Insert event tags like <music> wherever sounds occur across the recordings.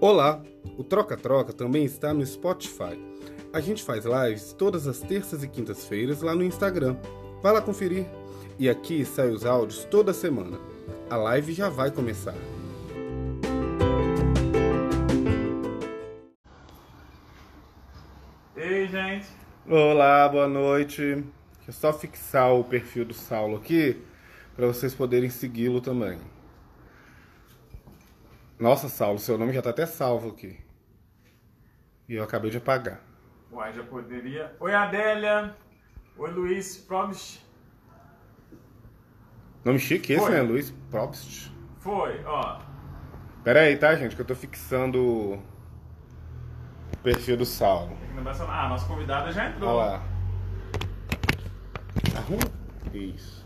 Olá! O Troca Troca também está no Spotify. A gente faz lives todas as terças e quintas-feiras lá no Instagram. Vai lá conferir. E aqui saem os áudios toda semana. A live já vai começar. Ei, gente. Olá, boa noite. Deixa eu só fixar o perfil do Saulo aqui para vocês poderem segui-lo também. Nossa, Saulo, seu nome já tá até salvo aqui. E eu acabei de apagar. Uai, já poderia. Oi, Adélia. Oi, Luiz Probst. Nome chique esse, Foi. né? Luiz Probst. Foi, ó. Pera aí, tá, gente? Que eu tô fixando o perfil do Saulo. Tem que lembrar. Ah, nossa convidada já entrou. Olha lá. Arruma. Isso.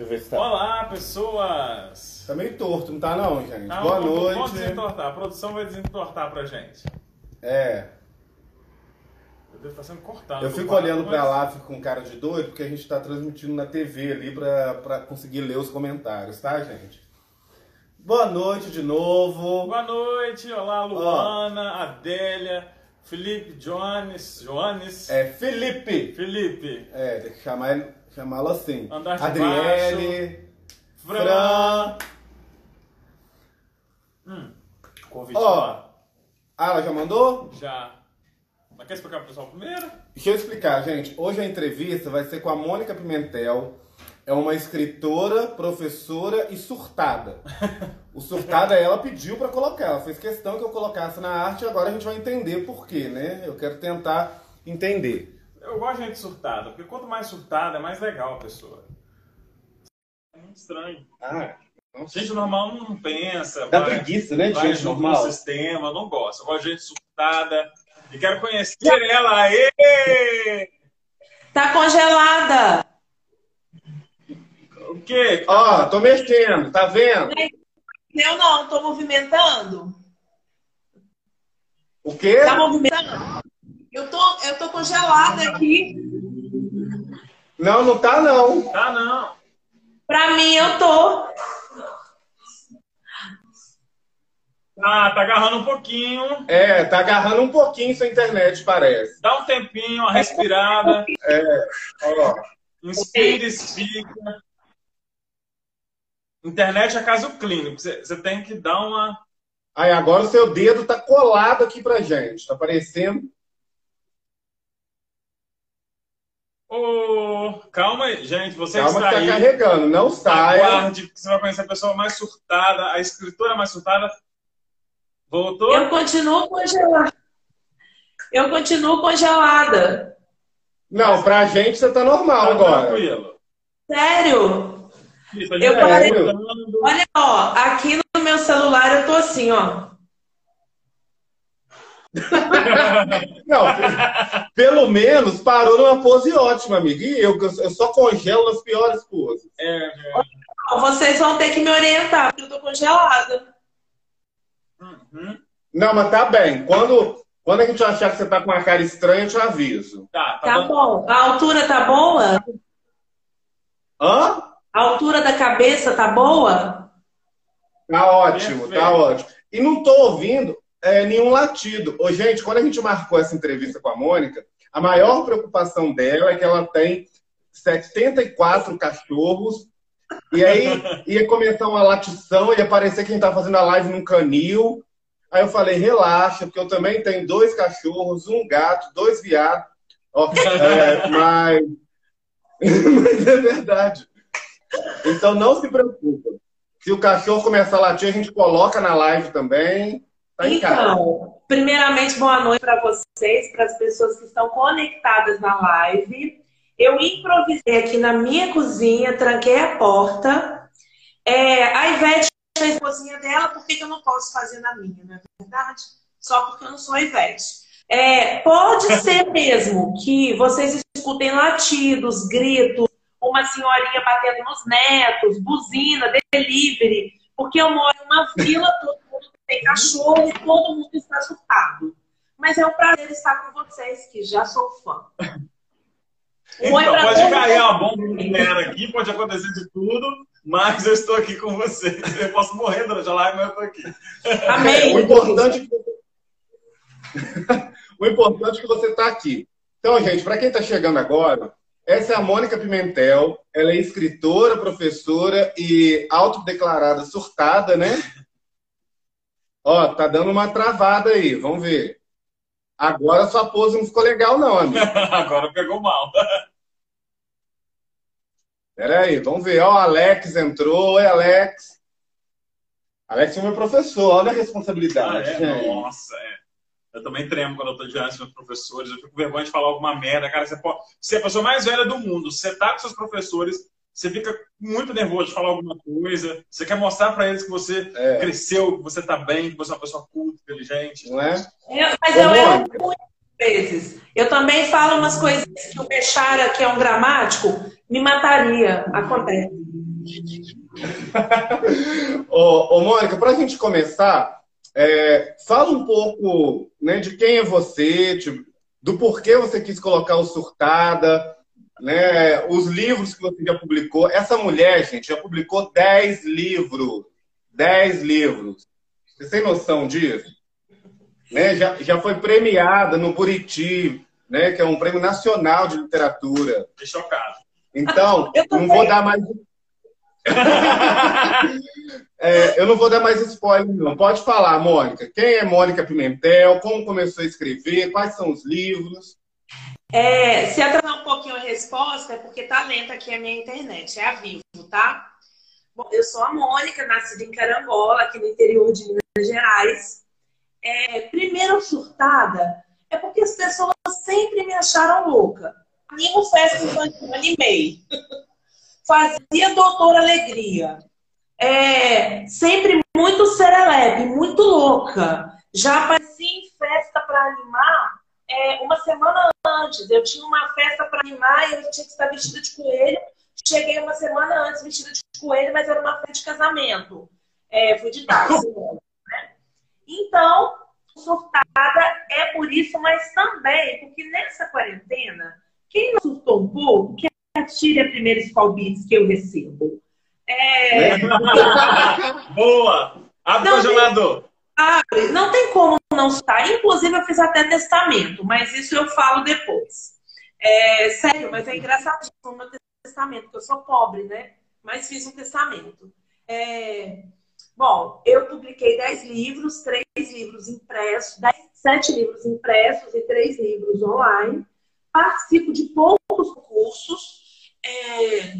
Deixa eu ver se tá. Olá, pessoas. Tá meio torto, não tá não, gente? Tá, Boa vamos- Vamos noite. desentortar. A produção vai desentortar pra gente. É. Eu devo estar sendo cortado. Eu fico olhando pra lá, fico com cara de doido, porque a gente tá transmitindo na TV ali pra, pra conseguir ler os comentários, tá, gente? Boa noite de novo. Boa noite. Olá, Luana, Adélia, Felipe Jones. Jones. É Felipe. Felipe. É, tem que chamar ele- chamá-lo assim. Andar Adriele. Fran. Fran. Convite Ó. Ah, ela já mandou? Já. Mas quer explicar pro pessoal primeiro? Deixa eu explicar, gente. Hoje a entrevista vai ser com a Mônica Pimentel. É uma escritora, professora e surtada. <laughs> O surtada ela pediu pra colocar. Ela fez questão que eu colocasse na arte e agora a gente vai entender por quê, né? Eu quero tentar entender. Eu gosto de gente surtada, porque quanto mais surtada, é mais legal a pessoa. É muito estranho. Ah, Gente normal não pensa, dá vai, preguiça, né, de gente junto no normal? sistema, não gosto. Eu gosto de gente surtada e quero conhecer ela. Aê! Tá congelada. O quê? Ó, tô mexendo, tá vendo? Eu não, tô movimentando. O quê? Tá movimentando? Eu tô, eu tô congelada aqui. Não, não tá não. Tá não. Pra mim, eu tô. Tá, tá agarrando um pouquinho. É, tá agarrando um pouquinho sua internet, parece. Dá um tempinho, uma respirada. Ó, Inspira, expira. Internet é caso clínico. Você você tem que dar uma. aí agora o seu dedo tá colado aqui pra gente. Tá parecendo. Ô, calma aí, gente. Você Calma está que tá aí. carregando, não saia. Aguarde, porque você vai conhecer a pessoa mais surtada, a escritora mais surtada. Voltou? Eu continuo congelada. Eu continuo congelada. Não, pra gente você tá normal Tá agora. tranquilo. Sério? Isso, Eu tá parei-. Olha, ó, aqui no meu celular eu tô assim, ó. Não, pe- pelo menos parou numa pose ótima, amiga. E eu, eu só congelo nas piores poses. É, é. Vocês vão ter que me orientar, porque eu tô congelada. Uhum. Não, mas tá bem. Quando, quando a gente achar que você tá com uma cara estranha, eu te aviso. Tá, tá, Tá bom. bom. A altura tá boa? Hã? A altura da cabeça tá boa? Tá ótimo, Perfeito. tá ótimo. E não tô ouvindo é, nenhum latido. Ô, gente, quando a gente marcou essa entrevista com a Mônica, a maior preocupação dela é que ela tem 74 cachorros. E aí ia começar uma latição, ia parecer que a gente tá fazendo a live num canil. Aí eu falei, relaxa, porque eu também tenho dois cachorros, um gato, dois viados. Ó, é, <laughs> mas... <laughs> mas é verdade. Então não se preocupa. Se o cachorro começar a latir, a gente coloca na live também. Tá. Então, primeiramente, boa noite para vocês, para as pessoas que estão conectadas na live. Eu improvisei aqui na minha cozinha, tranquei a porta. É, a Ivete fez a cozinha dela, por que eu não posso fazer na minha, não é verdade? Só porque eu não sou a Ivete. É, pode ser <laughs> mesmo que vocês escutem latidos, gritos, uma senhorinha batendo nos netos, buzina, delivery, porque eu moro em uma vila, mundo tem cachorro e todo mundo está surtado. Mas é um prazer estar com vocês, que já sou fã. Então, pode cair a bomba nuclear aqui, pode acontecer de tudo, mas eu estou aqui com você. Eu posso morrer durante a live, mas eu estou aqui. Amém. o importante é <laughs> o importante é que você está aqui. Então, gente, para quem está chegando agora, essa é a Mônica Pimentel. Ela é escritora, professora e autodeclarada surtada, né? Ó, tá dando uma travada aí, vamos ver. Agora sua pose não ficou legal, não, amigo. <laughs> Agora pegou mal. <laughs> Pera aí, vamos ver. Ó, o Alex entrou. Oi, Alex. Alex é meu professor, olha a responsabilidade. Ah, é? Nossa, é. Eu também tremo quando eu tô diante dos professores. Eu fico com vergonha de falar alguma merda. Cara, você, pode... você é a pessoa mais velha do mundo. Você tá com seus professores, você fica muito nervoso de falar alguma coisa. Você quer mostrar para eles que você é. cresceu, que você tá bem, que você é uma pessoa culta, inteligente. Não é? Eu, mas eu erro muitas vezes. Eu também falo umas coisas que o Bechara, que é um gramático, me mataria. Acontece. <laughs> ô, ô, Mônica, para a gente começar, é, fala um pouco né, de quem é você, de, do porquê você quis colocar o Surtada, né, os livros que você já publicou. Essa mulher, gente, já publicou 10 livros. 10 livros. Você tem noção disso? Né, já, já foi premiada no Buriti, né, que é um prêmio nacional de literatura. Fiquei chocado. Então, <laughs> não vou dar mais <laughs> é, eu não vou dar mais spoiler, não. Pode falar, Mônica. Quem é Mônica Pimentel? Como começou a escrever? Quais são os livros? É, se atrasar um pouquinho a resposta, é porque tá lenta aqui a minha internet. É a Vivo, tá? Bom, eu sou a Mônica, nascida em Carangola, aqui no interior de Minas Gerais. É, primeiro surtada é porque as pessoas sempre me acharam louca. Animo festa infantil, animei. fazia Doutor Alegria. É, sempre muito serelepe, muito louca. Já aparecia em festa para animar é, uma semana antes. Eu tinha uma festa para animar e eu tinha que estar vestida de coelho. Cheguei uma semana antes vestida de coelho, mas era uma festa de casamento. É, fui de táxi. <laughs> né? Então, surtada é por isso, mas também porque nessa quarentena, quem não surtou um pouco, que atire a primeira Spalbits que eu recebo. É... <laughs> Boa! Abre o congelador. Abre. Não tem como não estar. Inclusive, eu fiz até testamento, mas isso eu falo depois. É, sério, mas é engraçadíssimo o meu testamento, porque eu sou pobre, né? Mas fiz um testamento. É... Bom, eu publiquei 10 livros, 3 livros impressos, 10, 7 livros impressos e 3 livros online. Participo de poucos cursos é,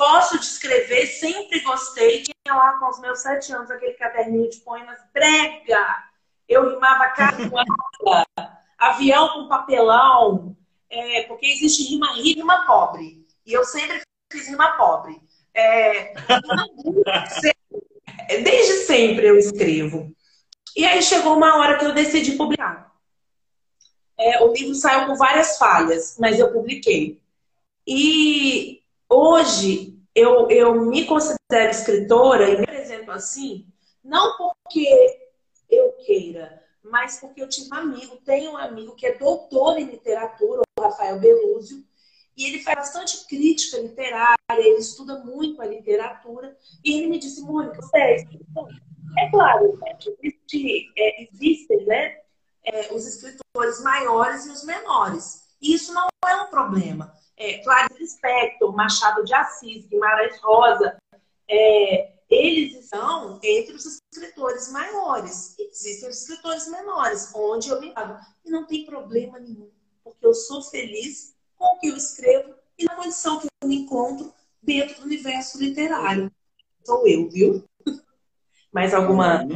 gosto de escrever, sempre gostei. Tinha lá com os meus sete anos aquele caderninho de poemas brega. Eu rimava carioca, <laughs> avião com papelão, é, porque existe rima rima pobre. E eu sempre fiz rima pobre. É, <laughs> desde sempre eu escrevo. E aí chegou uma hora que eu decidi publicar. É, o livro saiu com várias falhas, mas eu publiquei. E hoje eu, eu me considero escritora e me apresento assim, não porque eu queira, mas porque eu tive um amigo, tenho um amigo que é doutor em literatura, o Rafael Belúzio, e ele faz bastante crítica literária, ele estuda muito a literatura, e ele me disse, Mônica, você é? É claro, existe, é, existem né, é, os escritores maiores e os menores. E isso não é um problema é, Clarice Lispector, Machado de Assis, Guimarães Rosa, é, eles estão entre os escritores maiores. Existem os escritores menores, onde eu me pago. E não tem problema nenhum, porque eu sou feliz com o que eu escrevo e na condição que eu me encontro dentro do universo literário. Sou eu, viu? <laughs> Mais alguma.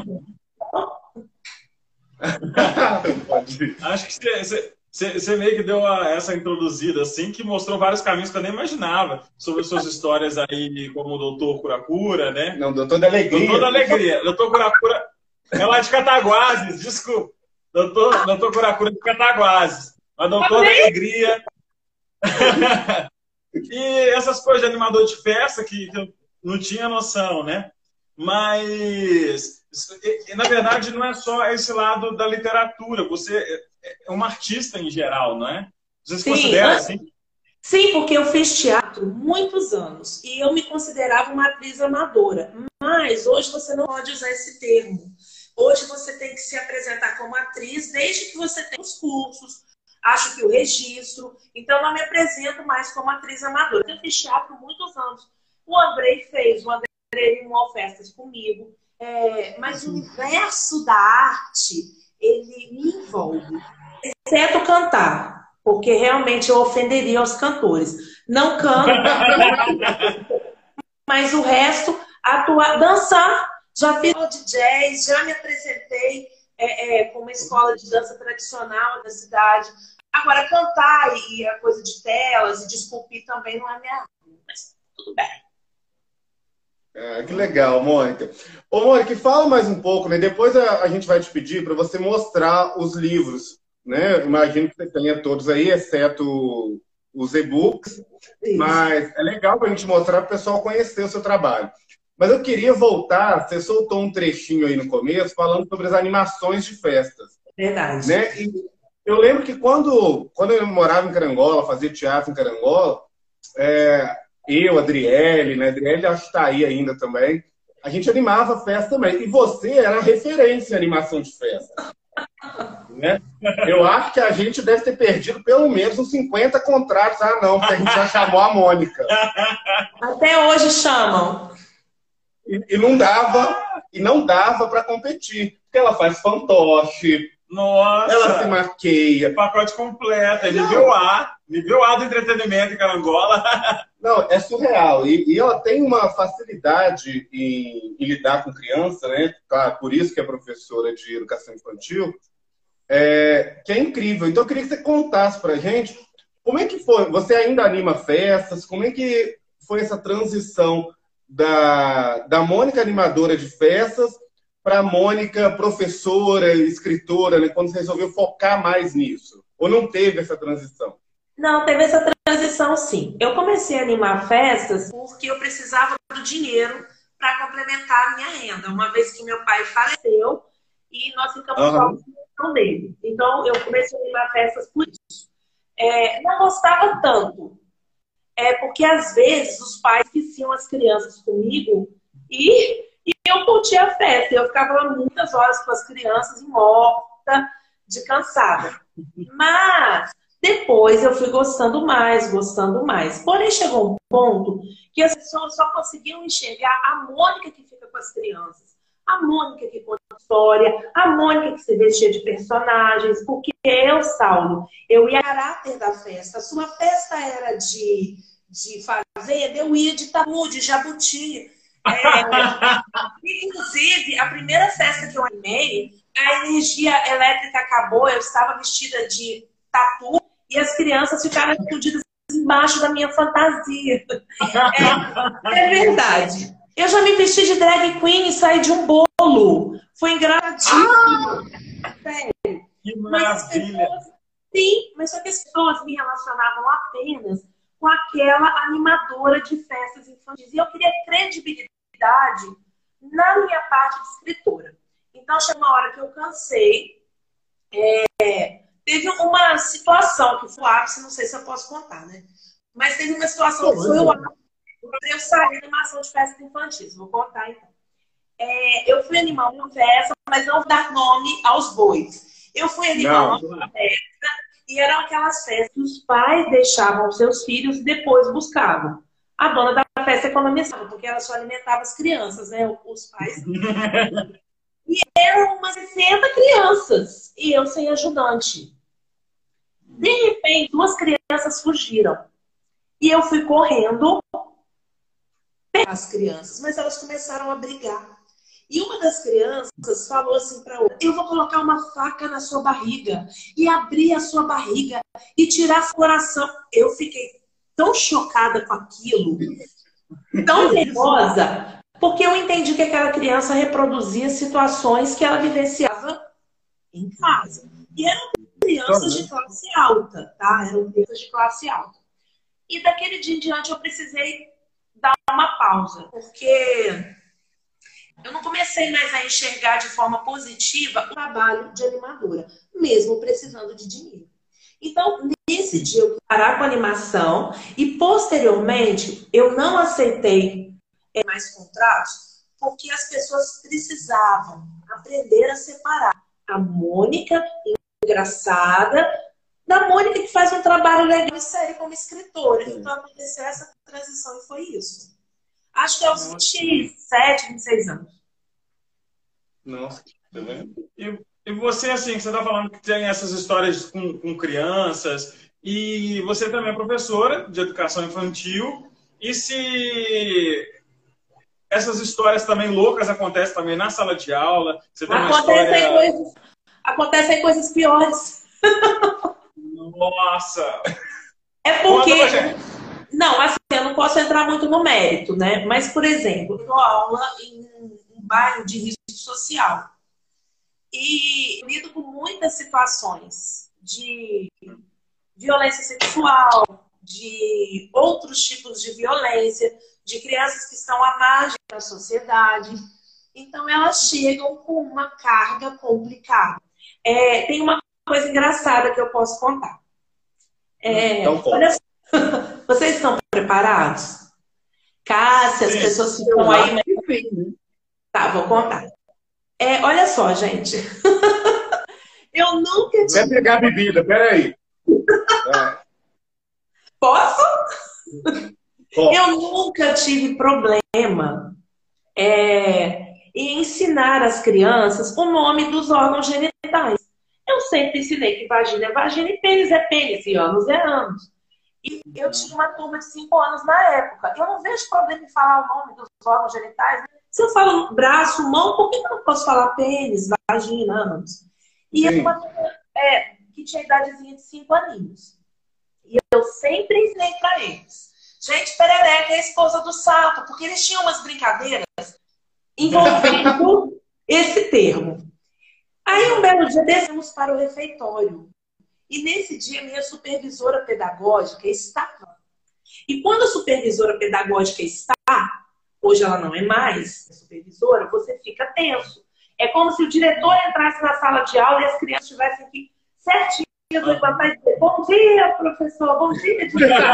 Acho que você, você meio que deu a, essa introduzida, assim, que mostrou vários caminhos que eu nem imaginava sobre suas <laughs> histórias aí, como o Doutor Curacura, né? Não, Doutor da Alegria. Doutor da Alegria. Doutor Curacura é lá de Cataguases, desculpa. Doutor, doutor Curacura de Cataguases. Mas Doutor da Alegria. <laughs> e essas coisas de animador de festa que, que eu não tinha noção, né? Mas, na verdade, não é só esse lado da literatura. Você é uma artista em geral, não é? Você se Sim, considera assim? Sim, porque eu fiz teatro muitos anos e eu me considerava uma atriz amadora. Mas hoje você não pode usar esse termo. Hoje você tem que se apresentar como atriz desde que você tenha os cursos, acho que o registro. Então, não me apresento mais como atriz amadora. Eu fiz teatro muitos anos. O Andrei fez, o Andrei animou festas comigo. É, mas o universo da arte, ele me envolve. Exceto cantar, porque realmente eu ofenderia os cantores. Não canto, <laughs> mas o resto, atuar, dançar. Já fiz de jazz, já me apresentei é, é, com uma escola de dança tradicional da cidade. Agora, cantar e a coisa de telas e de esculpir também não é minha mas tudo bem. Ah, que legal, Mônica. Ô, Mônica, fala mais um pouco, né? Depois a, a gente vai te pedir para você mostrar os livros, né? Imagino que você tenha todos aí, exceto os e-books. Mas é legal para a gente mostrar para o pessoal conhecer o seu trabalho. Mas eu queria voltar, você soltou um trechinho aí no começo, falando sobre as animações de festas. Verdade. Né? E eu lembro que quando, quando eu morava em Carangola, fazia teatro em Carangola, é, eu, Adriele, né? Adriele acho que está aí ainda também. A gente animava a festa também. E você era referência em animação de festa. Né? Eu acho que a gente deve ter perdido pelo menos uns 50 contratos. Ah, não, porque a gente já chamou a Mônica. Até hoje chamam. E, e não dava, e não dava para competir. Porque ela faz fantoche, Nossa! ela se maqueia. Pacote completo, é nível A, nível A do entretenimento em Carangola. <laughs> Não, é surreal. E, e ela tem uma facilidade em, em, lidar com criança, né? Claro, por isso que é professora de educação infantil, é, que é incrível. Então, eu queria que você contasse pra gente como é que foi. Você ainda anima festas? Como é que foi essa transição da, da Mônica animadora de festas para a Mônica professora, escritora, né? Quando você resolveu focar mais nisso? Ou não teve essa transição? Não, teve essa transição sim. Eu comecei a animar festas porque eu precisava do dinheiro para complementar a minha renda, uma vez que meu pai faleceu e nós ficamos uhum. com dele. Então eu comecei a animar festas por isso. É, não gostava tanto, é porque às vezes os pais esqueciam as crianças comigo e, e eu curtia a festa. Eu ficava muitas horas com as crianças morta, de cansada. Mas depois eu fui gostando mais, gostando mais. Porém, chegou um ponto que as pessoas só conseguiam enxergar a Mônica que fica com as crianças, a Mônica que conta história, a Mônica que se vestia de personagens, porque eu, Saulo, eu ia caráter da festa. Sua festa era de, de fazenda, eu ia de tabu, de jabuti. É, inclusive, a primeira festa que eu animei, a energia elétrica acabou, eu estava vestida de tatu e as crianças ficaram escondidas embaixo da minha fantasia. É, é, verdade. Eu já me vesti de drag queen e saí de um bolo. Foi engraçadíssimo. Ah! Sério. Que maravilha. Pessoas, sim, mas só que as pessoas me relacionavam apenas com aquela animadora de festas infantis. E eu queria credibilidade na minha parte de escritora. Então, chegou uma hora que eu cansei. É, Teve uma situação que foi o ápice, não sei se eu posso contar, né? Mas teve uma situação que foi o ápice eu sair da animação de festa infantil. Vou contar então. É, eu fui animar uma festa, mas não dar nome aos bois. Eu fui animar não. uma festa e eram aquelas festas que os pais deixavam os seus filhos e depois buscavam. A dona da festa economizava, porque ela só alimentava as crianças, né? Os pais. <laughs> e eram umas 60 crianças e eu sem ajudante. De repente, duas crianças fugiram. E eu fui correndo pegar as crianças, mas elas começaram a brigar. E uma das crianças falou assim para outra: Eu vou colocar uma faca na sua barriga e abrir a sua barriga e tirar seu coração. Eu fiquei tão chocada com aquilo, tão nervosa, porque eu entendi que aquela criança reproduzia situações que ela vivenciava em casa. E eram crianças de classe alta, tá? Eram crianças de classe alta. E daquele dia em diante eu precisei dar uma pausa, porque eu não comecei mais a enxergar de forma positiva o trabalho de animadora, mesmo precisando de dinheiro. Então, nesse dia eu parar com a animação e posteriormente eu não aceitei é, mais contratos porque as pessoas precisavam aprender a separar a Mônica engraçada da Mônica que faz um trabalho legal e sério como escritora. Então aconteceu essa transição e foi isso. Acho que é aos 27, 26 anos. Nossa, tá vendo? E, e você, assim, você está falando que tem essas histórias com, com crianças, e você também é professora de educação infantil, e se essas histórias também loucas acontecem também na sala de aula, você tem acontecem, história... coisas, acontecem coisas piores. Nossa! É porque. Não, assim, eu não posso entrar muito no mérito, né? Mas, por exemplo, eu dou aula em um bairro de risco social. E lido com muitas situações de violência sexual, de outros tipos de violência, de crianças que estão à margem da sociedade. Então, elas chegam com uma carga complicada. É, tem uma coisa engraçada que eu posso contar. É, então, olha só, <laughs> vocês estão preparados? Cássia, as pessoas ficam aí. Mas... Né? Tá, vou contar. É, olha só, gente. <laughs> eu nunca tive. Vai pegar a bebida, peraí. <laughs> Posso? Eu nunca tive problema é, em ensinar às crianças o nome dos órgãos genitais. Eu sempre ensinei que vagina é vagina e pênis é pênis, e anos é anos. E eu tinha uma turma de 5 anos na época. Eu não vejo problema em falar o nome dos órgãos genitais. Né? Se eu falo braço, mão, por que eu não posso falar pênis, vagina, anos? E eu uma é, que tinha idadezinha de 5 aninhos. E eu sempre ensinei para eles. Gente, perereca é a esposa do sapo, porque eles tinham umas brincadeiras envolvendo <laughs> esse termo. Aí um belo dia descemos para o refeitório. E nesse dia minha supervisora pedagógica estava. E quando a supervisora pedagógica está, hoje ela não é mais supervisora, você fica tenso. É como se o diretor entrasse na sala de aula e as crianças estivessem aqui certinhas, levantar e dizer, bom dia, professor, bom dia, <laughs> diretor.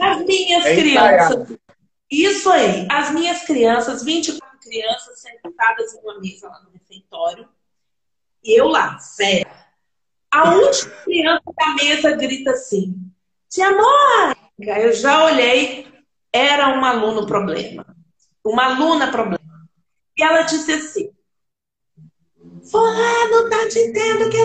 As minhas é crianças. Isso aí, as minhas crianças, 24 crianças sentadas em uma mesa lá no refeitório, e eu lá, sério. A última criança da mesa grita assim: Tia Mônica, eu já olhei, era um aluno problema. Uma aluna problema. E ela disse assim: Fulano tá dizendo que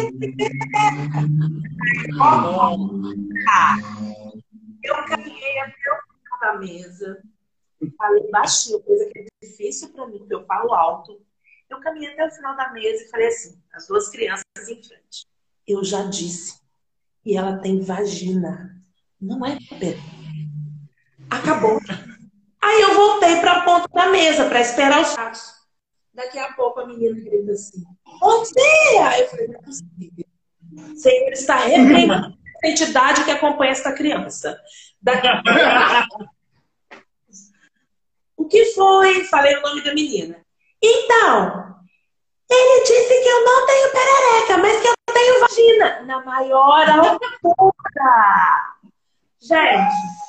Eu caminhei até o final da mesa, falei baixinho, coisa que é difícil para mim, porque eu falo alto. Eu caminhei até o final da mesa e falei assim, as duas crianças em frente. Eu já disse. E ela tem vagina. Não é pé. Acabou. Aí eu voltei para a ponta da mesa para esperar os fatos. Daqui a pouco a menina grita assim: Bom dia! Eu falei: Não é possível. Senhor está repreendendo <laughs> a entidade que acompanha essa criança. Daqui a pouco. <laughs> o que foi? Falei o nome da menina. Então, ele disse que eu não tenho perereca, mas que eu tenho vagina. Na maior altura. Gente.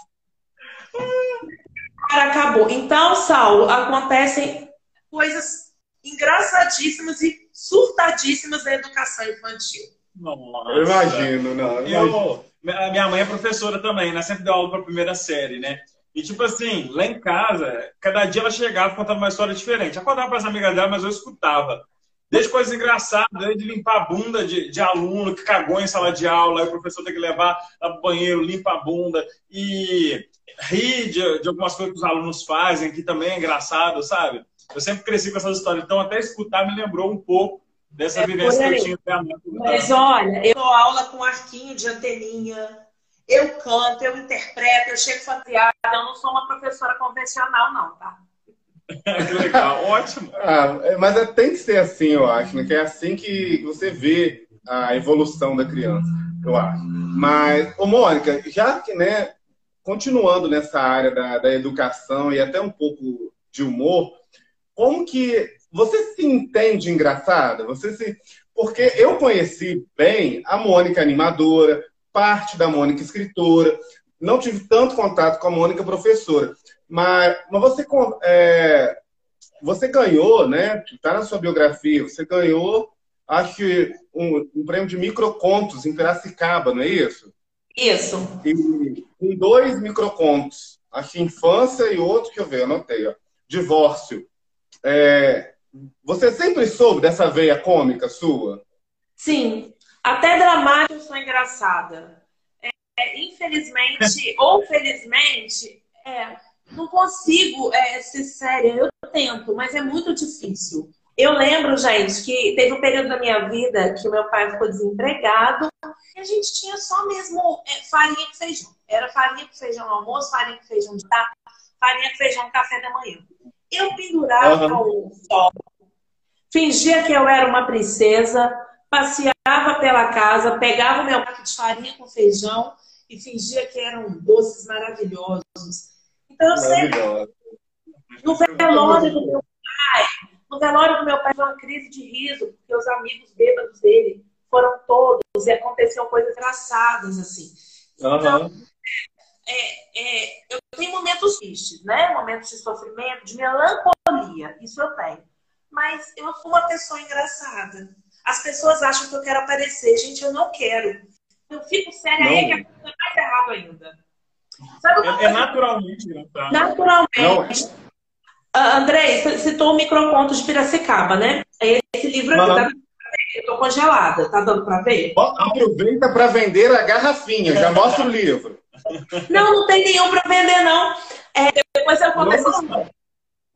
Cara, acabou. Então, Saulo, acontecem coisas engraçadíssimas e surtadíssimas na educação infantil. Nossa. Eu imagino, não. Eu, eu minha mãe é professora também, né? Sempre deu aula para a primeira série, né? E, tipo assim, lá em casa, cada dia ela chegava contando uma história diferente. Eu contava para as amigas dela, mas eu escutava. Desde coisas engraçadas, de limpar a bunda de, de, aluno que cagou em sala de aula, aí o professor tem que levar para o banheiro, limpa a bunda. E rir de, de, algumas coisas que os alunos fazem, que também é engraçado, sabe? Eu sempre cresci com essas histórias. Então, até escutar me lembrou um pouco dessa é vivência que eu tinha. Mas olha, eu dou aula com arquinho de anteninha eu canto, eu interpreto, eu chego fantasiada, eu não sou uma professora convencional, não, tá? <laughs> que legal, ótimo. Ah, é, mas é, tem que ser assim, eu acho, né? Que é assim que você vê a evolução da criança, eu acho. Mas, ô Mônica, já que, né, continuando nessa área da, da educação e até um pouco de humor, como que você se entende engraçada? Você se Porque eu conheci bem a Mônica animadora, parte da Mônica escritora, não tive tanto contato com a Mônica professora. Mas, mas você, é, você ganhou, né? Está na sua biografia, você ganhou, acho que, um, um prêmio de microcontos em Piracicaba, não é isso? Isso. E, com dois microcontos. Acho que infância e outro que eu vi, anotei, ó. Divórcio. É, você sempre soube dessa veia cômica sua? Sim. Até dramática eu sou engraçada. É, infelizmente, <laughs> ou felizmente, é, não consigo é, ser séria. Eu tento, mas é muito difícil. Eu lembro, gente, que teve um período da minha vida que meu pai ficou desempregado e a gente tinha só mesmo é, farinha com feijão. Era farinha com feijão no almoço, farinha com feijão de tarde, farinha com feijão no café da manhã. Eu pendurava uhum. o sol, fingia que eu era uma princesa, passeava pela casa, pegava o meu prato de farinha com feijão e fingia que eram doces maravilhosos. Então eu sempre. No velório do meu pai, no velório do meu pai, foi uma crise de riso, porque os amigos bêbados dele foram todos e aconteciam coisas engraçadas, assim. Então, uhum. é, é, eu tenho momentos tristes, né? Momentos de sofrimento, de melancolia, isso eu tenho. Mas eu sou uma pessoa engraçada. As pessoas acham que eu quero aparecer. Gente, eu não quero. Eu fico séria aí que a coisa é mais errado ainda. É, é, naturalmente engraçado. Naturalmente. Uh, André, você citou o Microconto de Piracicaba, né? Esse livro aqui, tá... eu tô congelada. Tá dando para ver? Aproveita para vender a garrafinha. Já mostra o livro. Não, não tem nenhum para vender, não. É, depois eu conto essa história.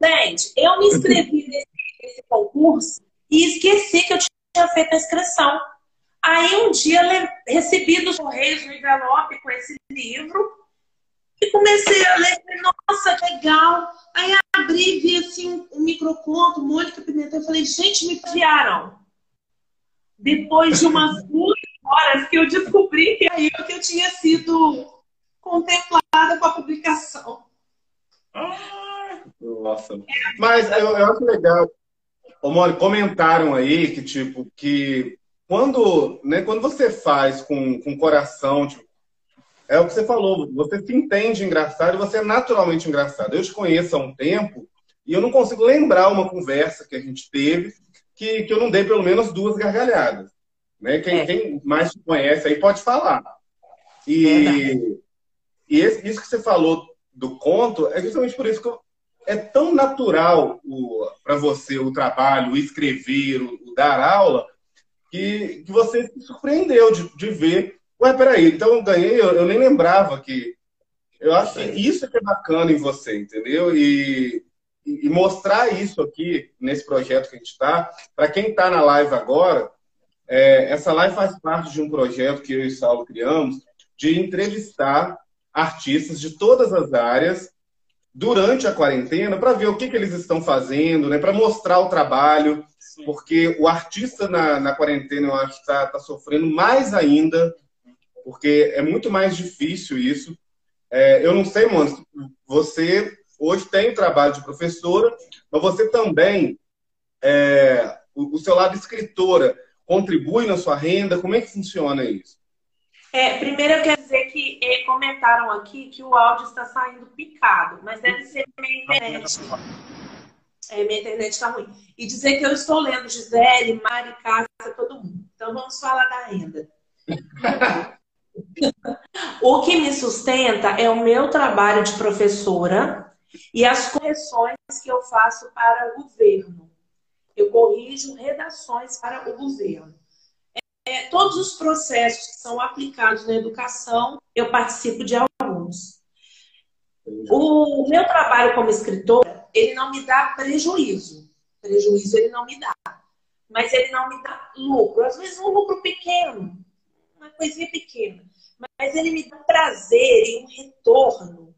Gente, eu me inscrevi nesse, nesse concurso e esqueci que eu tinha feito a inscrição. Aí um dia recebi dos Correios um envelope com esse livro e comecei a ler, nossa, que legal. Aí abri, vi assim um, microconto, Mônica Pimentel. Eu falei, gente, me enviaram. Depois de umas <laughs> duas horas que eu descobri que aí que eu tinha sido contemplada com a publicação. Nossa. Mas eu, eu acho legal. Ô, Mônica, comentaram aí que, tipo, que quando, né, quando você faz com, com coração, tipo, é o que você falou, você se entende engraçado e você é naturalmente engraçado. Eu te conheço há um tempo e eu não consigo lembrar uma conversa que a gente teve que, que eu não dei pelo menos duas gargalhadas. Né? Quem, é. quem mais te conhece aí pode falar. E, e esse, isso que você falou do conto é justamente por isso que eu, é tão natural para você o trabalho, o escrever, o, o dar aula, que, que você se surpreendeu de, de ver. Ué, peraí, então eu ganhei, eu, eu nem lembrava que. Eu acho que isso é que é bacana em você, entendeu? E, e mostrar isso aqui nesse projeto que a gente está, para quem está na live agora, é, essa live faz parte de um projeto que eu e o Saulo criamos de entrevistar artistas de todas as áreas durante a quarentena para ver o que, que eles estão fazendo, né, para mostrar o trabalho, porque o artista na, na quarentena, eu acho que está tá sofrendo mais ainda, porque é muito mais difícil isso. É, eu não sei, Mônica, você hoje tem o trabalho de professora, mas você também, é, o, o, seu lado escritora, contribui na sua renda? Como é que funciona isso? É, primeiro eu quero dizer que eh, comentaram aqui que o áudio está saindo picado, mas deve ser minha internet. É, minha internet está ruim. E dizer que eu estou lendo Gisele, Mari, Cássia, todo mundo. Então vamos falar da renda. <laughs> o que me sustenta é o meu trabalho de professora e as correções que eu faço para o governo. Eu corrijo redações para o governo. É, todos os processos que são aplicados na educação, eu participo de alguns. O meu trabalho como escritora ele não me dá prejuízo. Prejuízo ele não me dá. Mas ele não me dá lucro. Às vezes um lucro pequeno, uma coisinha pequena. Mas ele me dá prazer e um retorno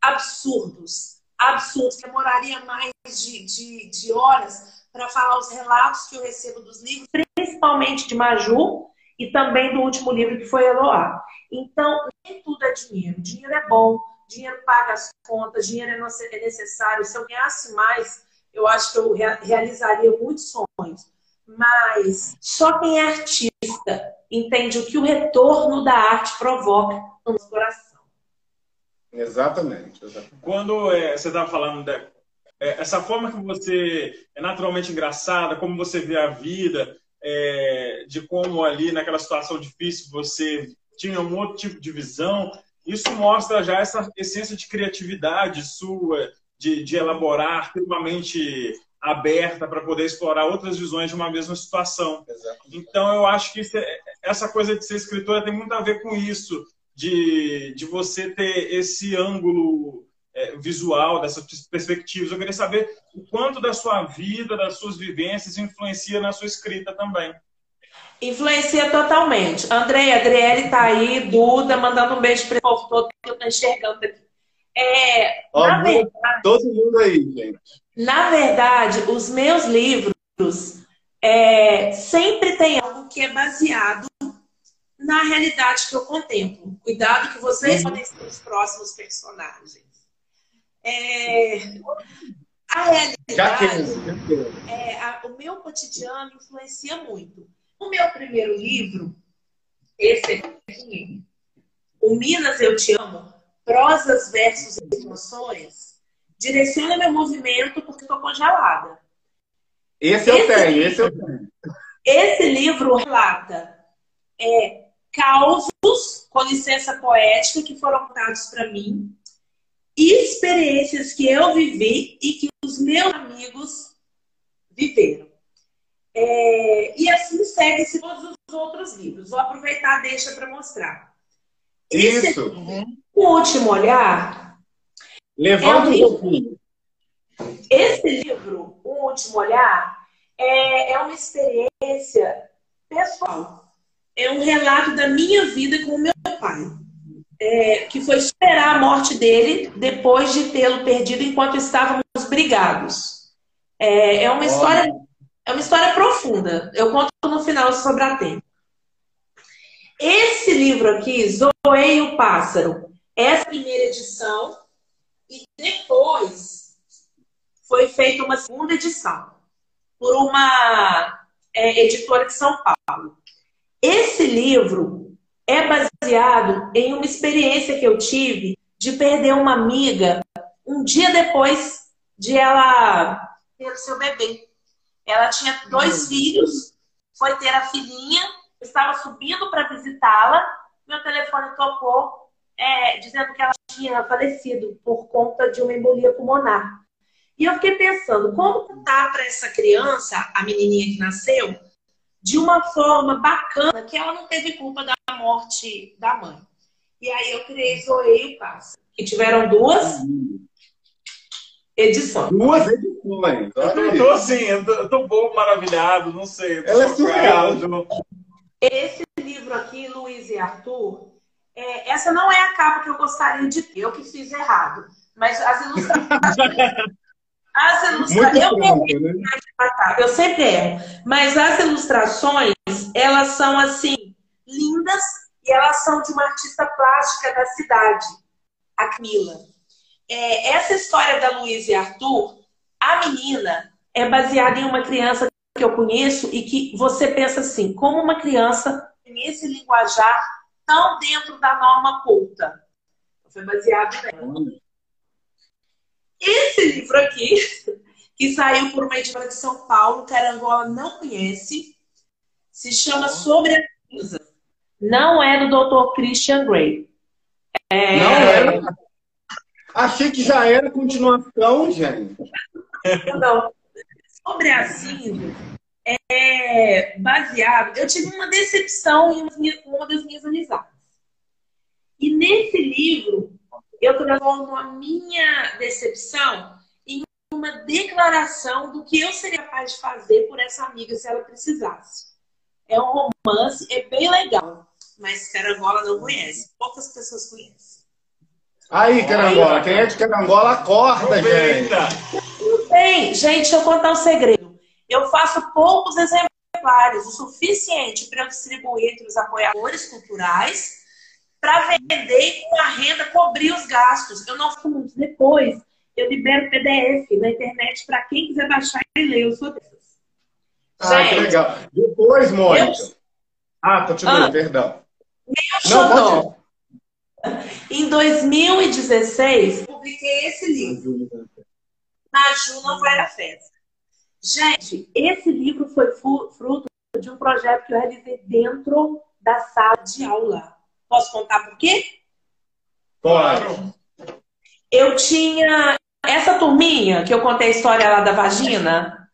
absurdos. Absurdos. Demoraria mais de, de, de horas para falar os relatos que eu recebo dos livros, principalmente de Maju e também do último livro que foi Eloá. Então, nem tudo é dinheiro. Dinheiro é bom, dinheiro paga as contas, dinheiro é necessário. Se eu ganhasse mais, eu acho que eu realizaria muitos sonhos. Mas só quem é artista entende o que o retorno da arte provoca no nosso coração. Exatamente. exatamente. Quando é, você estava falando de, é, essa forma que você é naturalmente engraçada, como você vê a vida, é, de como ali naquela situação difícil você tinha um outro tipo de visão, isso mostra já essa essência de criatividade sua, de, de elaborar, ter uma mente aberta para poder explorar outras visões de uma mesma situação. Exatamente. Então, eu acho que é, essa coisa de ser escritora tem muito a ver com isso, de, de você ter esse ângulo é, visual, dessas perspectivas. Eu queria saber o quanto da sua vida, das suas vivências, influencia na sua escrita também. Influencia totalmente. Andrei, Adriele tá aí, Duda, mandando um beijo para o povo todo que eu tô enxergando aqui. É, Ó, na verdade, todo mundo aí, gente. Na verdade, os meus livros é, sempre tem algo que é baseado na realidade que eu contemplo. Cuidado que vocês uhum. podem ser os próximos personagens. É, a realidade, é, a, o meu cotidiano influencia muito. O meu primeiro livro, esse aqui, o Minas Eu Te Amo, prosas versus emoções, direciona meu movimento porque estou congelada. Esse eu esse tenho, livro, esse eu tenho. Esse livro relata é, causos, com licença poética, que foram contados para mim, experiências que eu vivi e que os meus amigos viveram. É, e assim segue-se todos os outros livros. Vou aproveitar deixa para mostrar. Esse Isso. Aqui, o último olhar. Levanta é um, pouquinho. Esse livro, O Último Olhar, é, é uma experiência pessoal. É um relato da minha vida com o meu pai. É, que foi superar a morte dele depois de tê-lo perdido enquanto estávamos brigados. É, é uma história é uma história profunda. Eu conto no final sobre a tempo. Esse livro aqui, Zoe e o Pássaro, essa primeira edição e depois foi feita uma segunda edição por uma é, editora de São Paulo. Esse livro é baseado em uma experiência que eu tive de perder uma amiga um dia depois de ela ter o seu bebê. Ela tinha dois filhos, foi ter a filhinha, estava subindo para visitá-la, meu telefone tocou, é, dizendo que ela tinha falecido por conta de uma embolia pulmonar. E eu fiquei pensando, como contar para essa criança, a menininha que nasceu, de uma forma bacana, que ela não teve culpa da morte da mãe. E aí eu criei Zoe e o Pássaro, que tiveram duas edições. Duas edições. Eu tô, assim, eu tô, eu tô bom, maravilhado, não sei. Ela é surreal. Esse livro aqui, Luiz e Arthur, é, essa não é a capa que eu gostaria de ter, eu que fiz errado. Mas as ilustrações. <laughs> as ilustrações. Eu, né? eu sempre erro. Mas as ilustrações, elas são assim, lindas, e elas são de uma artista plástica da cidade, a Camila. É, essa história da Luísa e Arthur, a menina é baseada em uma criança que eu conheço e que você pensa assim, como uma criança tem esse linguajar tão dentro da norma culta. Foi baseado nela. Esse livro aqui, que saiu por uma editora de São Paulo, que a Angola não conhece, se chama Sobre a Cinza. Não é do Dr. Christian Grey. É... Não é? Achei que já era continuação, gente. Não. Sobre a cinza é baseado. Eu tive uma decepção em uma das minhas amizades. E nesse livro, eu transformo a minha decepção em uma declaração do que eu seria capaz de fazer por essa amiga se ela precisasse. É um romance, é bem legal, mas Carangola não conhece. Poucas pessoas conhecem. Aí, Carangola, quem é de Carangola, acorda, gente. Bem, gente, deixa eu contar um segredo eu faço poucos exemplares, o suficiente para eu distribuir entre os apoiadores culturais, para vender e com a renda cobrir os gastos. Eu não muito. Depois, eu libero PDF na internet para quem quiser baixar e ler. Eu sou dessas. Ah, que legal. Depois, Mônica. eu- Ah, continua, Ah. perdão. Não, pode Em 2016, publiquei esse livro. Maju não vai à festa. Gente, esse livro foi fruto de um projeto que eu realizei dentro da sala de aula. Posso contar por quê? Pode. Eu tinha essa turminha que eu contei a história lá da vagina.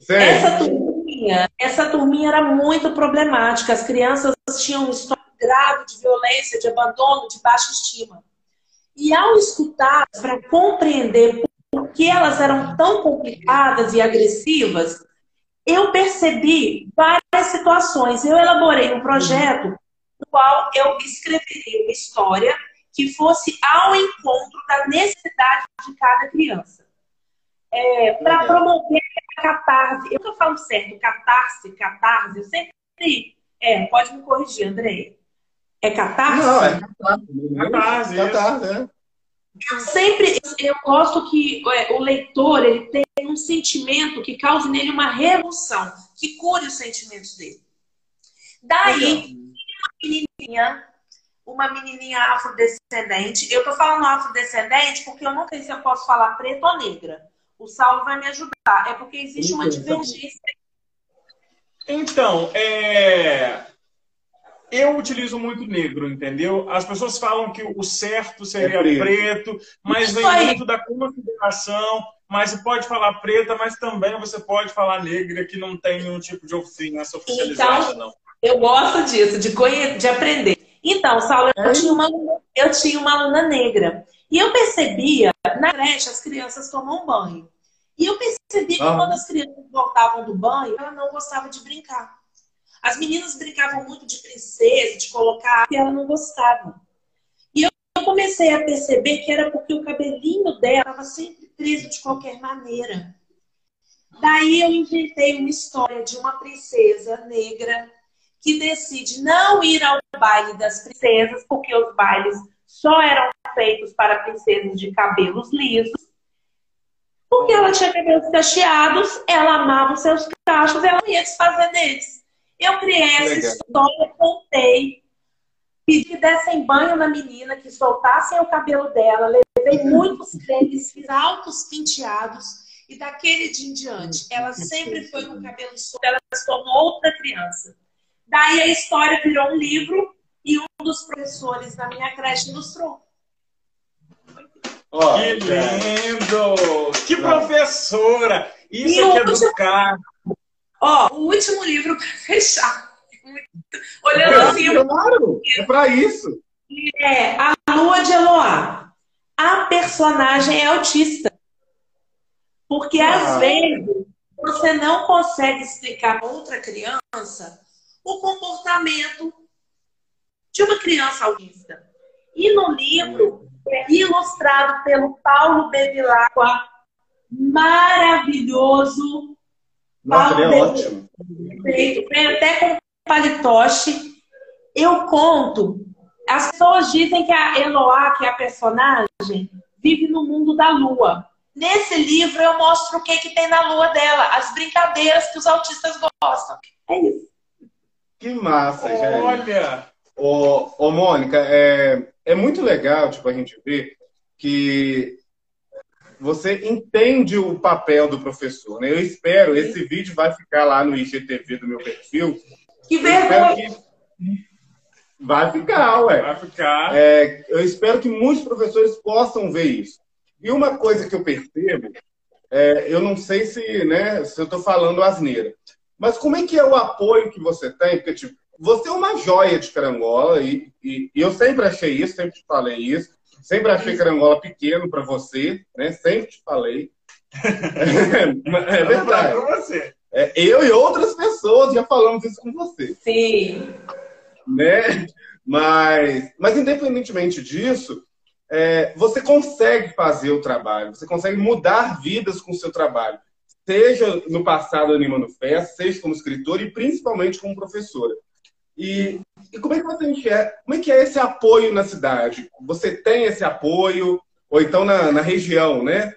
Sim. Essa turminha, essa turminha era muito problemática. As crianças tinham um histórico grave de violência, de abandono, de baixa estima. E ao escutar, para compreender que elas eram tão complicadas e agressivas, eu percebi várias situações. Eu elaborei um projeto no qual eu escreveria uma história que fosse ao encontro da necessidade de cada criança. É, para promover a catarse. Eu nunca falo certo, catarse, catarse, eu sempre. É, pode me corrigir, André. É catarse? Não, é catarse. Catarse, isso. Catarse, é. Eu sempre eu gosto que é, o leitor ele tem um sentimento que cause nele uma revolução, que cure os sentimentos dele. Daí, uma menininha, uma menininha afrodescendente. Eu tô falando afrodescendente porque eu não sei se eu posso falar preta ou negra. O Saulo vai me ajudar. É porque existe uma divergência. Então, é... eu utilizo muito negro, entendeu? As pessoas falam que o certo seria É preto. preto, mas vem aí. muito da consideração. Mas você pode falar preta, mas também você pode falar negra, que não tem nenhum tipo de ofensa oficializada, não. Eu gosto disso, de, conhe... de aprender. Então, Saulo, eu, tinha uma, aluna- eu tinha uma aluna negra. E eu percebia, na creche, as crianças tomam banho. E eu percebi que Ah. quando as crianças voltavam do banho, ela não gostava de brincar. As meninas brincavam muito de princesa, de colocar, e ela não gostava. E eu comecei a perceber que era porque o cabelinho dela estava sempre preso de qualquer maneira. Daí eu inventei uma história de uma princesa negra que decide não ir ao baile das princesas, porque os bailes só eram feitos para princesas de cabelos lisos. Porque ela tinha cabelos cacheados, ela amava os seus cachos, ela ia desfazer deles. Eu criei essa Legal. história, contei, pedi que dessem banho na menina, que soltassem o cabelo dela, levei muitos cremes, fiz altos penteados, e daquele dia em diante, ela sempre foi com o cabelo solto, ela se tornou outra criança. Daí a história virou um livro e um dos professores da minha creche ilustrou. Ó, Que lindo! Que professora! Isso E é que é educar. Ó, o último livro para <laughs> fechar. Olhando assim, Claro, é pra isso. é A Lua de Eloá. A personagem é autista. Porque Ah. às vezes você não consegue explicar para outra criança o comportamento de uma criança autista. E no livro é ilustrado pelo Paulo Bevilacqua, maravilhoso, Nossa, ele é ótimo. Perfeito. Vem até com palitoche. Eu conto. As pessoas dizem que a Eloá, que é a personagem, vive no mundo da lua. Nesse livro eu mostro o que, que tem na lua dela, as brincadeiras que os autistas gostam. É isso. Que massa, gente. Olha! Ô, ô Mônica, é, é muito legal, tipo, a gente ver que você entende o papel do professor, né? Eu espero, esse vídeo vai ficar lá no IGTV do meu perfil. Que vergonha. que... Vai ficar, ué. Vai ficar. É, eu espero que muitos professores possam ver isso. E uma coisa que eu percebo, é, eu não sei se, né, se eu estou falando asneira, mas como é que é o apoio que você tem? Porque, tipo, você é uma joia de carangola e, e- e eu sempre achei isso, sempre te falei isso. Sempre achei carangola pequeno para você, né? Sempre te falei. <laughs> é verdade. Você. É, eu e outras pessoas já falamos isso com você Sim. né? Mas, mas independentemente disso, é, você consegue fazer o trabalho, você consegue mudar vidas com o seu trabalho, seja no passado animando festa, seja como escritor e principalmente como professora. E, e como é que você enxerga, como é que é esse apoio na cidade? Você tem esse apoio, ou então na, na região, né?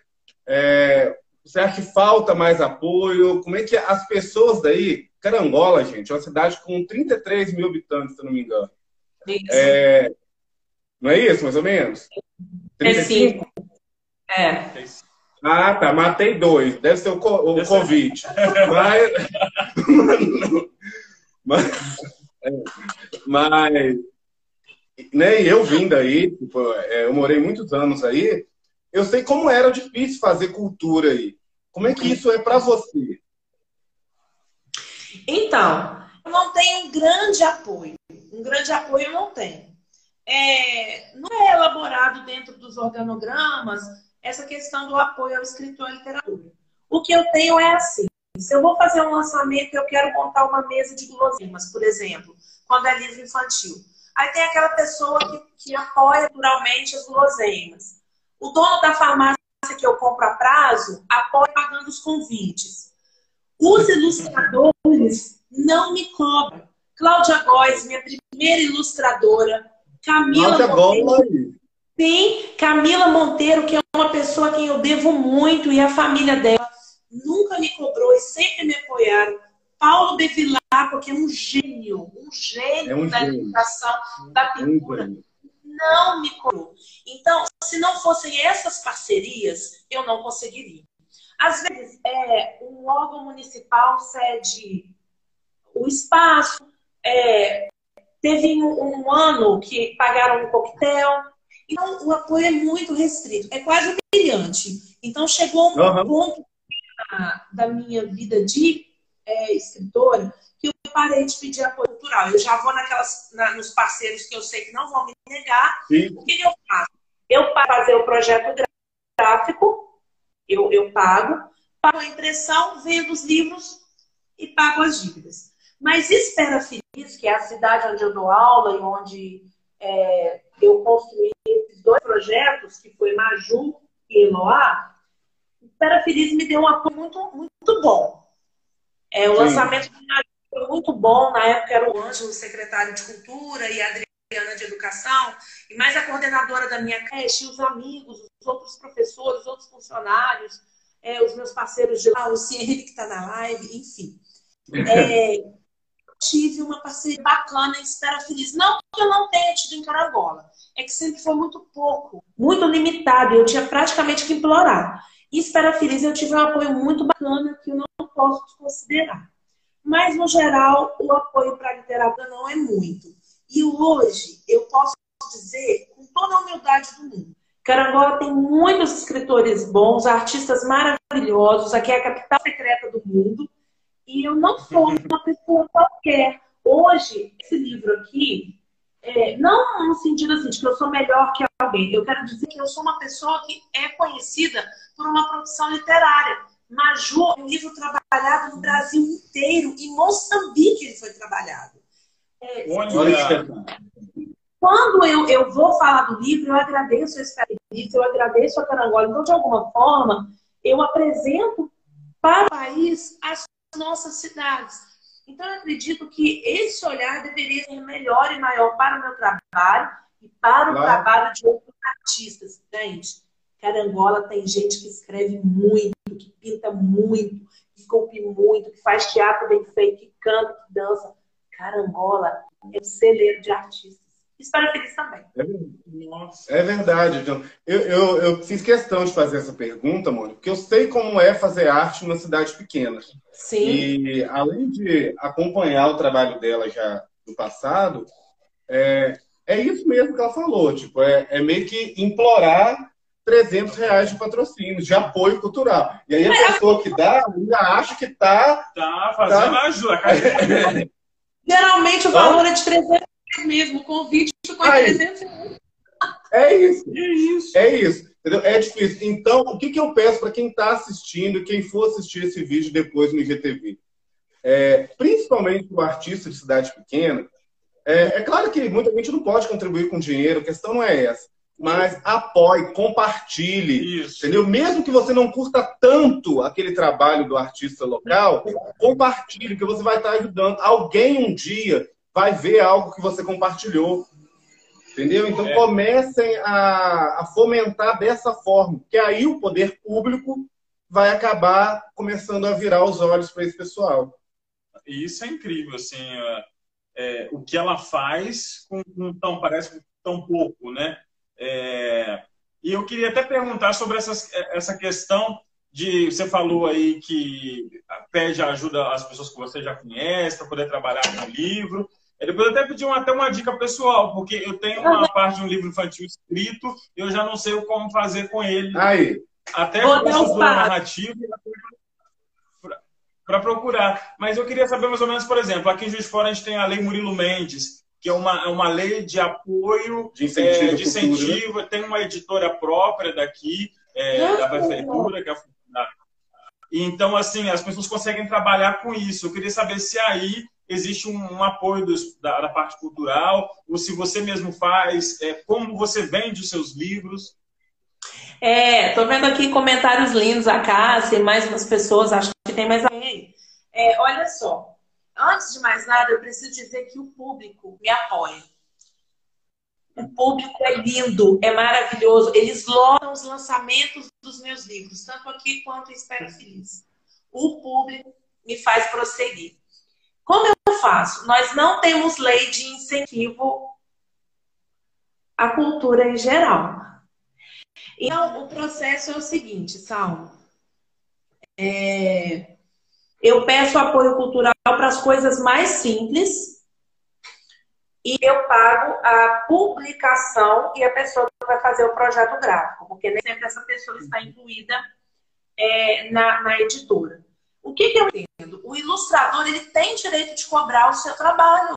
É, Você acha que falta mais apoio? Como é que as pessoas daí... Carangola, gente, é uma cidade com 33 mil habitantes, se eu não me engano. Isso. É... Não é isso, mais ou menos? É cinco. É. Ah, tá. Matei dois. Deve ser o, co o Covid. <laughs> <laughs> Mas... mas... Mas... Né, eu vim daí, tipo, é, eu morei muitos anos aí, eu sei como era difícil fazer cultura aí. Como é que isso é para você? Então, eu não tenho um grande apoio. Um grande apoio eu não tenho. É, não é elaborado dentro dos organogramas essa questão do apoio ao escritor e literatura. O que eu tenho é assim: se eu vou fazer um lançamento, eu quero montar uma mesa de guloseimas, por exemplo, quando livro infantil. Aí tem aquela pessoa que, que apoia naturalmente as guloseimas. O dono da farmácia que eu compro a prazo apoia pagando os convites. Os ilustradores não me cobram. Cláudia Góes, minha primeira ilustradora. Camila Nossa, Monteiro. Sim, Camila Monteiro, que é uma pessoa a quem eu devo muito, e a família dela nunca me cobrou e sempre me apoiaram. Paulo Bevilá, porque é um gênio, um gênio é um da educação, da pintura. Um não me cobrou. Então, se não fossem essas parcerias, eu não conseguiria. Às vezes, é, um órgão municipal cede o espaço. É, teve um, um, ano que pagaram um coquetel. Então, o apoio é muito restrito. É quase humilhante. Então, chegou um uhum. ponto da, da, minha vida de é, escritora que eu parei de pedir apoio cultural. Eu já vou naquelas, na, nos parceiros que eu sei que não vão me negar. Sim. O que, que eu faço? Eu para fazer o projeto gráfico, eu, eu pago, pago a impressão, vendo os livros e pago as dívidas. Mas Espera Feliz, que é a cidade onde eu dou aula e onde é, eu construí esses dois projetos, que foi Maju e Eloá, Espera Feliz me deu um apoio muito, muito bom. É, o Sim. lançamento do Maju foi muito bom. Na época era o Ângelo, secretário de Cultura, e a Adriana de Educação, e mais a coordenadora da minha creche, e os amigos, os outros professores, os outros funcionários, é, os meus parceiros de lá, o Ciene que está na live, enfim. É, tive uma parceria bacana em Espera Feliz. Não que eu não tenha tido em é que sempre foi muito pouco, muito limitado, e eu tinha praticamente que implorar. E Espera Feliz eu tive um apoio muito bacana que eu não posso desconsiderar. Mas, no geral, o apoio para a literatura não é muito. E hoje, eu posso dizer, com toda a humildade do mundo, Carangola tem muitos escritores bons, artistas maravilhosos, aqui é a capital secreta do mundo, e eu não sou uma pessoa qualquer. Hoje, esse livro aqui, é, não no sentido assim, de que eu sou melhor que alguém, eu quero dizer que eu sou uma pessoa que é conhecida por uma produção literária. Maju é um livro trabalhado no Brasil inteiro, em Moçambique ele foi trabalhado. É, Olha. Quando eu, eu vou falar do livro, eu agradeço esse livro, eu agradeço a Carangola. Então, de alguma forma, eu apresento para o país as nossas cidades. Então, eu acredito que esse olhar deveria ser melhor e maior para o meu trabalho e para o claro. trabalho de outros artistas. Gente, Carangola tem gente que escreve muito, que pinta muito, que esculpe muito, que faz teatro bem feito, que canta, que dança. Carangola é um celeiro de artistas. Espero feliz também. É, é verdade, John. Eu, eu, eu, fiz questão de fazer essa pergunta, Mônica, porque eu sei como é fazer arte numa cidade pequena. Sim. E além de acompanhar o trabalho dela já do passado, é, é isso mesmo que ela falou. Tipo, é, é meio que implorar 300 reais de patrocínio, de apoio cultural. E aí a pessoa que dá ainda acha que está... Tá fazendo tá... ajuda. <laughs> Geralmente o valor é de 300 reais mesmo. O convite ficou em 300 reais. É isso. É isso. É isso. Entendeu? É difícil. Então, o que, que eu peço para quem está assistindo, quem for assistir esse vídeo depois no IGTV? É, principalmente o artista de cidade pequena, é, é, claro que muita gente não pode contribuir com dinheiro, a questão não é essa mas apoie, compartilhe, Isso. entendeu? Mesmo que você não curta tanto aquele trabalho do artista local, compartilhe, que você vai estar ajudando. Alguém um dia vai ver algo que você compartilhou, entendeu? Então é. comecem a, a fomentar dessa forma, que aí o poder público vai acabar começando a virar os olhos para esse pessoal. E isso é incrível, assim, é, é, o que ela faz com, com tão, parece tão pouco, né? É, e eu queria até perguntar sobre essas, essa questão de. Você falou aí que pede ajuda às pessoas que você já conhece para poder trabalhar com o livro. Eu depois até pedi uma, até uma dica pessoal, porque eu tenho uma parte de um livro infantil escrito e eu já não sei como fazer com ele. Aí. Até com estrutura narrativa para procurar. Mas eu queria saber mais ou menos, por exemplo, aqui em Juiz de Fora a gente tem a Lei Murilo Mendes, que é uma, é uma lei de apoio, de incentivo, é, de incentivo. tem uma editora própria daqui, é, da prefeitura, que é a então, assim, as pessoas conseguem trabalhar com isso. Eu queria saber se aí existe um, um apoio dos, da, da, parte cultural, ou se você mesmo faz, é, como você vende os seus livros. É, tô vendo aqui comentários lindos, a Cássia e mais umas pessoas, acho que tem mais alguém. É, olha só, antes de mais nada, eu preciso dizer que o público me apoia. O público é lindo, é maravilhoso. Eles lotam os lançamentos dos meus livros, tanto aqui quanto em Espera Feliz. O público me faz prosseguir. Como eu faço? Nós não temos lei de incentivo à cultura em geral. Então, o processo é o seguinte, Salmo. É... Eu peço apoio cultural para as coisas mais simples e eu pago a publicação e a pessoa vai fazer o projeto gráfico, porque nem sempre essa pessoa está incluída é, na, na, editora. O que, que eu entendo? O ilustrador ele tem direito de cobrar o seu trabalho.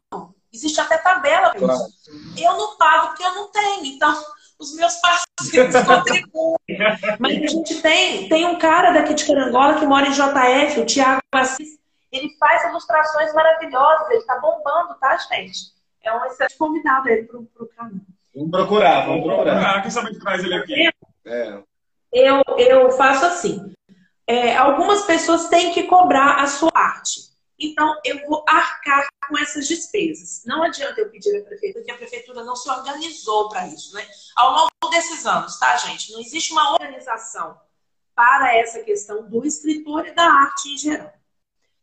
Existe até tabela para isso. Eu não pago porque eu não tenho. Então, os meus parceiros <laughs> contribuem. Mas a gente tem, tem um cara daqui de Carangola que mora em JF, o Tiago Assis. Ele faz ilustrações maravilhosas, ele está bombando, tá, gente? É um excelente convidado aí para o canal. Vamos procurar, vamos procurar. Ah, quem sabe traz ele aqui. É. Eu, eu faço assim. É, algumas pessoas têm que cobrar a sua arte. Então, eu vou arcar com essas despesas. Não adianta eu pedir à prefeitura, porque a prefeitura não se organizou para isso. Né? Ao longo desses anos, tá, gente? Não existe uma organização para essa questão do escritor e da arte em geral.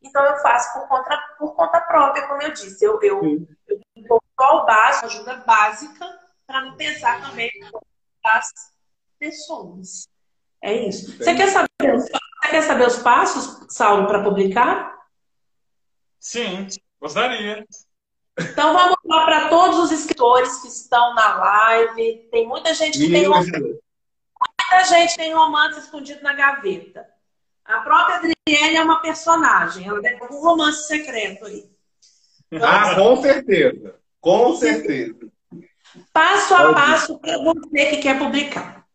Então, eu faço por conta, por conta própria, como eu disse. Eu, eu, eu dou o básico, ajuda básica, para não pensar também das pessoas. É isso. Você quer, saber, você quer saber os passos, Saulo, para publicar? Sim, gostaria. Então vamos lá para todos os escritores que estão na live. Tem muita gente que tem romance. Muita gente tem romance escondido na gaveta. A própria Adriele é uma personagem, ela deve ter um romance secreto aí. Então, ah, com certeza. Com certeza. Passo a passo para você que quer publicar.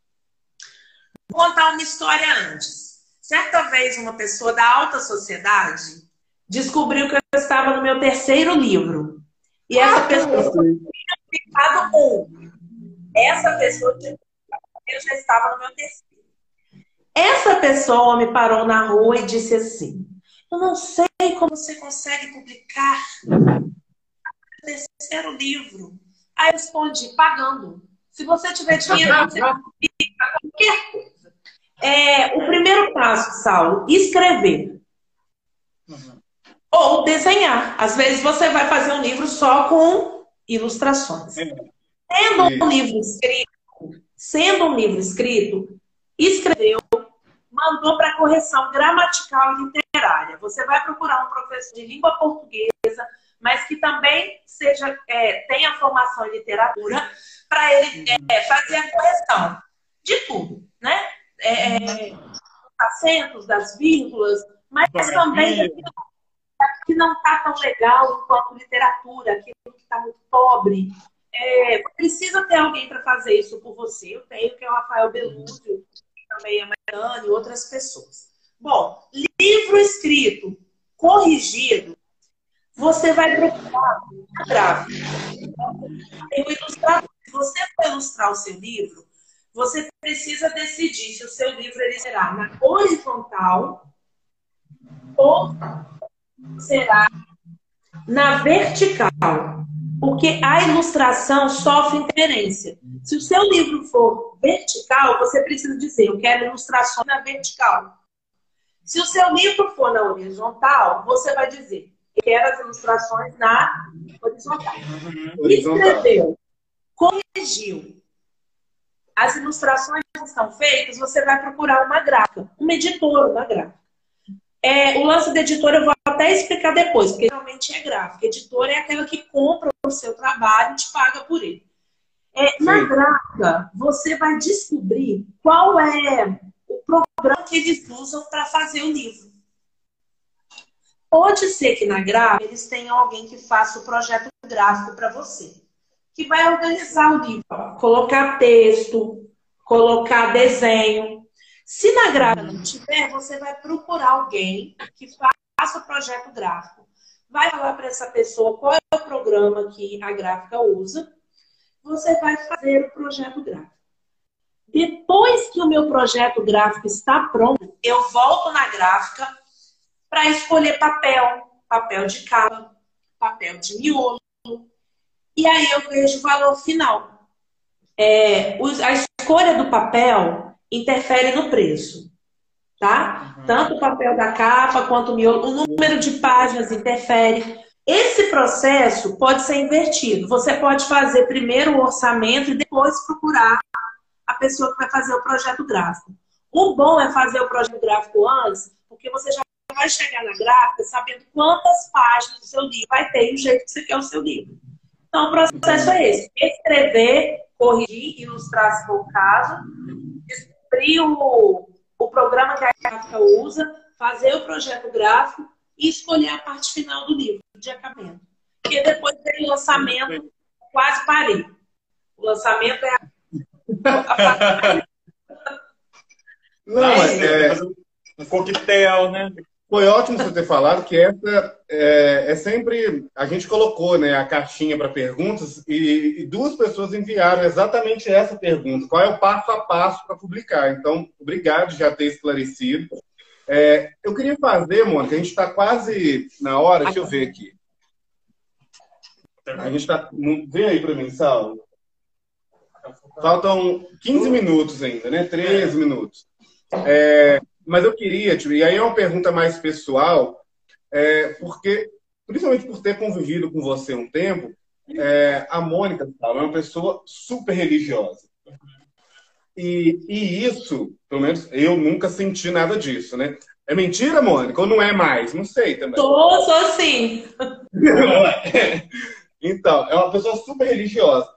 Vou contar uma história antes. Certa vez, uma pessoa da alta sociedade descobriu que eu estava no meu terceiro livro. E essa ah, pessoa tinha publicado um. Essa pessoa tinha eu já estava no meu terceiro. Essa pessoa me parou na rua e disse assim: Eu não sei como você consegue publicar o terceiro livro. Aí eu respondi: pagando. Se você tiver dinheiro, você. <laughs> É, o primeiro passo, Saulo, escrever. Uhum. Ou desenhar. Às vezes você vai fazer um livro só com ilustrações. Sendo um livro escrito, sendo um livro escrito, escreveu, mandou para correção gramatical e literária. Você vai procurar um professor de língua portuguesa, mas que também seja é, tenha formação em literatura, para ele é, fazer a correção de tudo, né? É, é acentos, das vírgulas, mas também aquilo que não está tão legal enquanto literatura, aquilo que está muito pobre. É, precisa ter alguém para fazer isso por você. Eu tenho, que é o Rafael Belúcio, também a Mariana e outras pessoas. Bom, livro escrito, corrigido, você vai procurar na gráfica. Tem o ilustrador. Se você for ilustrar o seu livro, você precisa decidir se o seu livro ele será na horizontal ou será na vertical. Porque a ilustração sofre interferência. Se o seu livro for vertical, você precisa dizer, eu quero ilustração na vertical. Se o seu livro for na horizontal, você vai dizer, quero as ilustrações na horizontal. Uhum. Escreveu, corrigiu. As ilustrações estão feitas, você vai procurar uma gráfica, uma editora, uma gráfica. É, o lance da editora eu vou até explicar depois, porque realmente é gráfica. Editora é aquela que compra o seu trabalho e te paga por ele. É, na gráfica, você vai descobrir qual é o programa que eles usam para fazer o livro. Pode ser que na gráfica eles tenham alguém que faça o projeto gráfico para você, que vai organizar o livro, colocar texto, colocar desenho, se na gráfica não tiver, você vai procurar alguém que faça o projeto gráfico. Vai falar para essa pessoa qual é o programa que a gráfica usa. Você vai fazer o projeto gráfico. Depois que o meu projeto gráfico está pronto, eu volto na gráfica para escolher papel, papel de capa, papel de miolo. E aí eu vejo o valor final. É, a escolha do papel interfere no preço, tá? Uhum. Tanto o papel da capa quanto o miolo, o número de páginas interfere. Esse processo pode ser invertido. Você pode fazer primeiro o orçamento e depois procurar a pessoa que vai fazer o projeto gráfico. O bom é fazer o projeto gráfico antes, porque você já vai chegar na gráfica sabendo quantas páginas do seu livro vai ter e o jeito que você quer o seu livro. Então, o processo é esse: escrever, corrigir, ilustrar se for o caso, abrir o, o programa que a gráfica usa, fazer o projeto gráfico e escolher a parte final do livro, de acabamento. Porque depois tem lançamento, quase parei. O lançamento é a. <laughs> Não, mas é, um coquetel, né? Foi ótimo você ter falado que essa é, é sempre. A gente colocou né, a caixinha para perguntas e, e, duas pessoas enviaram exatamente essa pergunta: qual é o passo a passo para publicar? Então, obrigado já ter esclarecido. É, eu queria fazer, Mônica, a gente está quase na hora, deixa eu ver aqui. A gente está. Vê aí para mim, Saulo. Faltam 15 minutos ainda, né? 13 minutos. É, mas eu queria, e aí é uma pergunta mais pessoal, é, porque, principalmente por ter convivido com você um tempo, é, a Mônica é uma pessoa super religiosa. E, e isso, pelo menos, eu nunca senti nada disso, né? É mentira, Mônica? Ou não é mais? Não sei também. Sou, sou sim. <laughs> então, é uma pessoa super religiosa.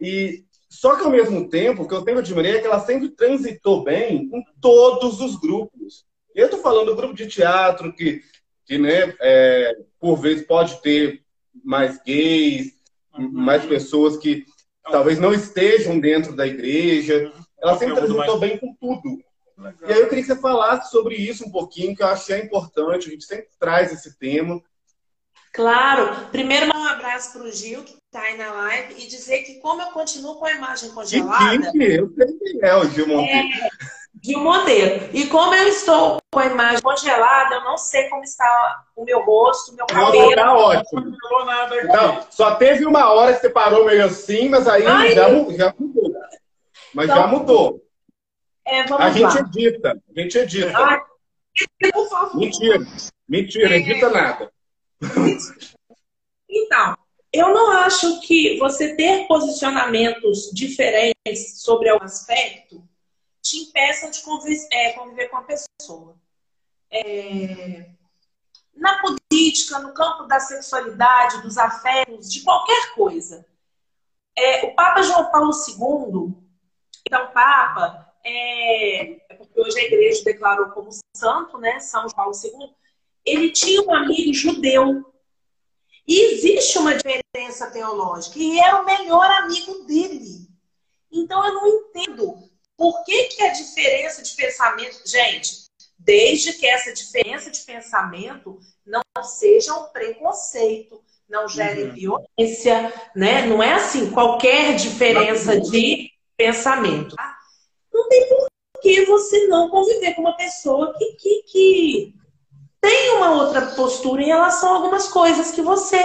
E só que ao mesmo tempo, o que eu tenho admirado é que ela sempre transitou bem em todos os grupos. Eu estou falando do grupo de teatro, que, que né, é, por vezes pode ter mais gays, uhum. mais pessoas que talvez não estejam dentro da igreja. Ela sempre transitou bem com tudo. E aí eu queria que você falasse sobre isso um pouquinho, que eu achei importante. A gente sempre traz esse tema. Claro. Primeiro, um abraço para o Gil, que está aí na live, e dizer que como eu continuo com a imagem congelada... Que, eu sei quem é o Gil Monteiro. É, Gil Monteiro. E como eu estou com a imagem congelada, eu não sei como está o meu rosto, o meu cabelo. Não, tá ótimo. Não, nada não, só teve uma hora que você parou meio assim, mas aí Ai, já, já, mudou. Mas então, já mudou. É, a gente lá. edita. A gente edita. Ai, Mentira. Mentira, é... edita nada. Então, eu não acho que você ter posicionamentos diferentes sobre algum aspecto te impeça de conviver, é, conviver com a pessoa. É, na política, no campo da sexualidade, dos afetos, de qualquer coisa. É, o Papa João Paulo II, então, Papa, é, é, porque hoje a igreja declarou como santo, né, São João Paulo II, ele tinha um amigo judeu. E existe uma diferença teológica. E era o melhor amigo dele. Então eu não entendo por que, que a diferença de pensamento. Gente, desde que essa diferença de pensamento não seja um preconceito, não gere uhum. violência, né? Não é assim, qualquer diferença de pensamento. Tá? Não tem por que você não conviver com uma pessoa que, que, que tem uma outra postura em relação a algumas coisas que você.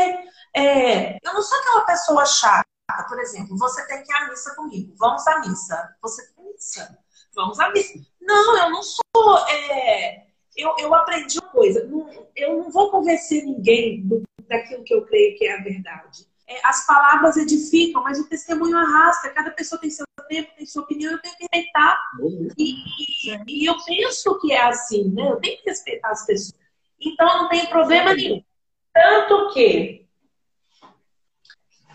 É... Eu não sou aquela pessoa chata, por exemplo, você tem que ir à missa comigo, vamos à missa. Você tem missa, vamos à missa. Não, eu não sou é, eu, eu aprendi uma coisa. Eu não vou convencer ninguém do, daquilo que eu creio que é a verdade. É, as palavras edificam, mas o testemunho arrasta. Cada pessoa tem seu tempo, tem sua opinião, eu tenho que respeitar. E, e, e eu penso que é assim, né? Eu tenho que respeitar as pessoas. Então não tem problema nenhum. Tanto que.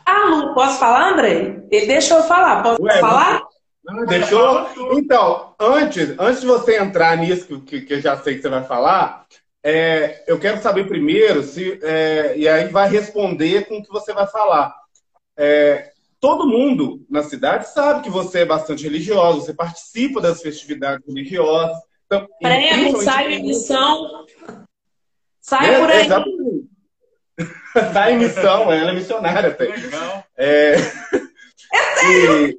Ah, Lu, posso falar, André? Ele deixou eu falar. Posso Ué, falar? Não, deixou? Então, antes, antes de você entrar nisso que, que eu já sei que você vai falar, é, eu quero saber primeiro se. É, e aí vai responder com o que você vai falar. É, todo mundo na cidade sabe que você é bastante religioso, você participa das festividades religiosas. Então, Prego, sai em missão. Sai é, por aí. Exatamente. Sai <laughs> em missão, ela é missionária até. Legal. É, é sério? E...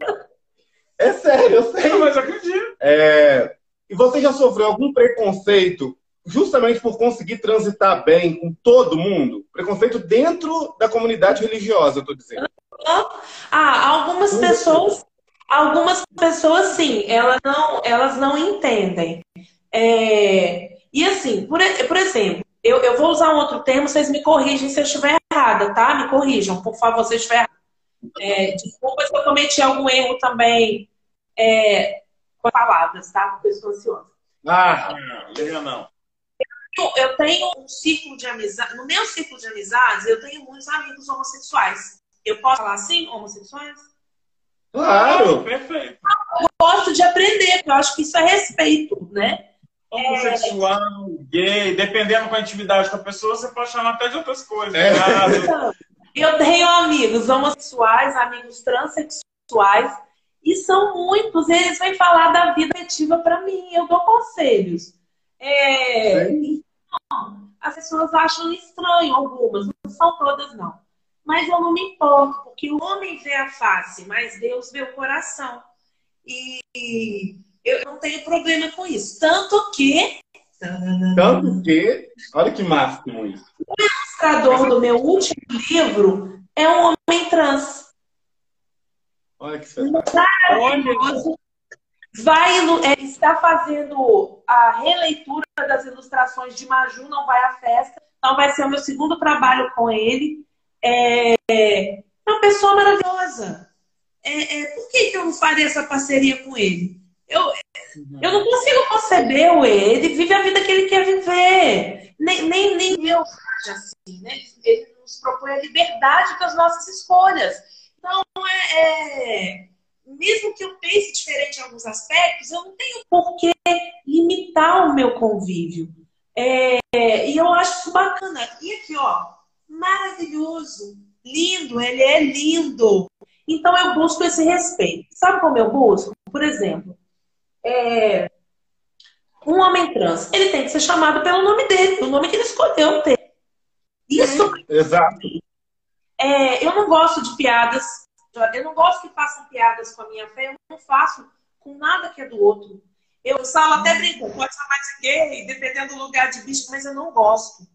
É sério, eu sei. Não, mas eu acredito. É... E você já sofreu algum preconceito justamente por conseguir transitar bem com todo mundo? Preconceito dentro da comunidade religiosa, eu tô dizendo. Ah, algumas pessoas, algumas pessoas sim, elas não, elas não entendem. É, e assim, por, por exemplo, eu, eu vou usar um outro termo, vocês me corrigem se eu estiver errada, tá? Me corrijam, por favor, se eu estiver errada. É, desculpa se eu cometi algum erro também é, com palavras, tá? Porque eu estou ansiosa. Ah, não, não. Eu, eu tenho um círculo de amizade. No meu círculo de amizades, eu tenho muitos amigos homossexuais. Eu posso falar assim, homossexuais? Claro! Perfeito. Eu gosto de aprender, porque eu acho que isso é respeito, né? Homossexual, é... gay, dependendo com a intimidade da pessoa, você pode chamar até de outras coisas. É. Né? Eu tenho amigos homossexuais, amigos transexuais, e são muitos. Eles vêm falar da vida afetiva para mim. Eu dou conselhos. É... Então, as pessoas acham estranho algumas, não são todas, não. Mas eu não me importo, porque o homem vê a face, mas Deus vê o coração. E eu não tenho problema com isso. Tanto que. Tanto que. Olha que máximo isso. O ilustrador do meu último livro é um homem trans. Olha que Maravilhoso. Vai, é, está fazendo a releitura das ilustrações de Maju Não Vai à Festa. Então vai ser o meu segundo trabalho com ele. É, é uma pessoa maravilhosa. É, é, por que, que eu não faria essa parceria com ele? Eu, uhum. eu não consigo conceber o ele vive a vida que ele quer viver. Nem, nem, nem eu acho assim, né? Ele nos propõe a liberdade das nossas escolhas. Então, é, é, mesmo que eu pense diferente em alguns aspectos, eu não tenho por que limitar o meu convívio. É, e eu acho isso bacana. E aqui, ó, maravilhoso, lindo, ele é lindo. Então eu busco esse respeito. Sabe como eu busco? Por exemplo, é, um homem trans, ele tem que ser chamado pelo nome dele, o nome que ele escolheu ter. Isso. Exato. É, eu não gosto de piadas. Eu não gosto que façam piadas com a minha fé. Eu não faço com nada que é do outro. Eu falo até brinco, pode chamar de gay, dependendo do lugar de bicho, mas eu não gosto.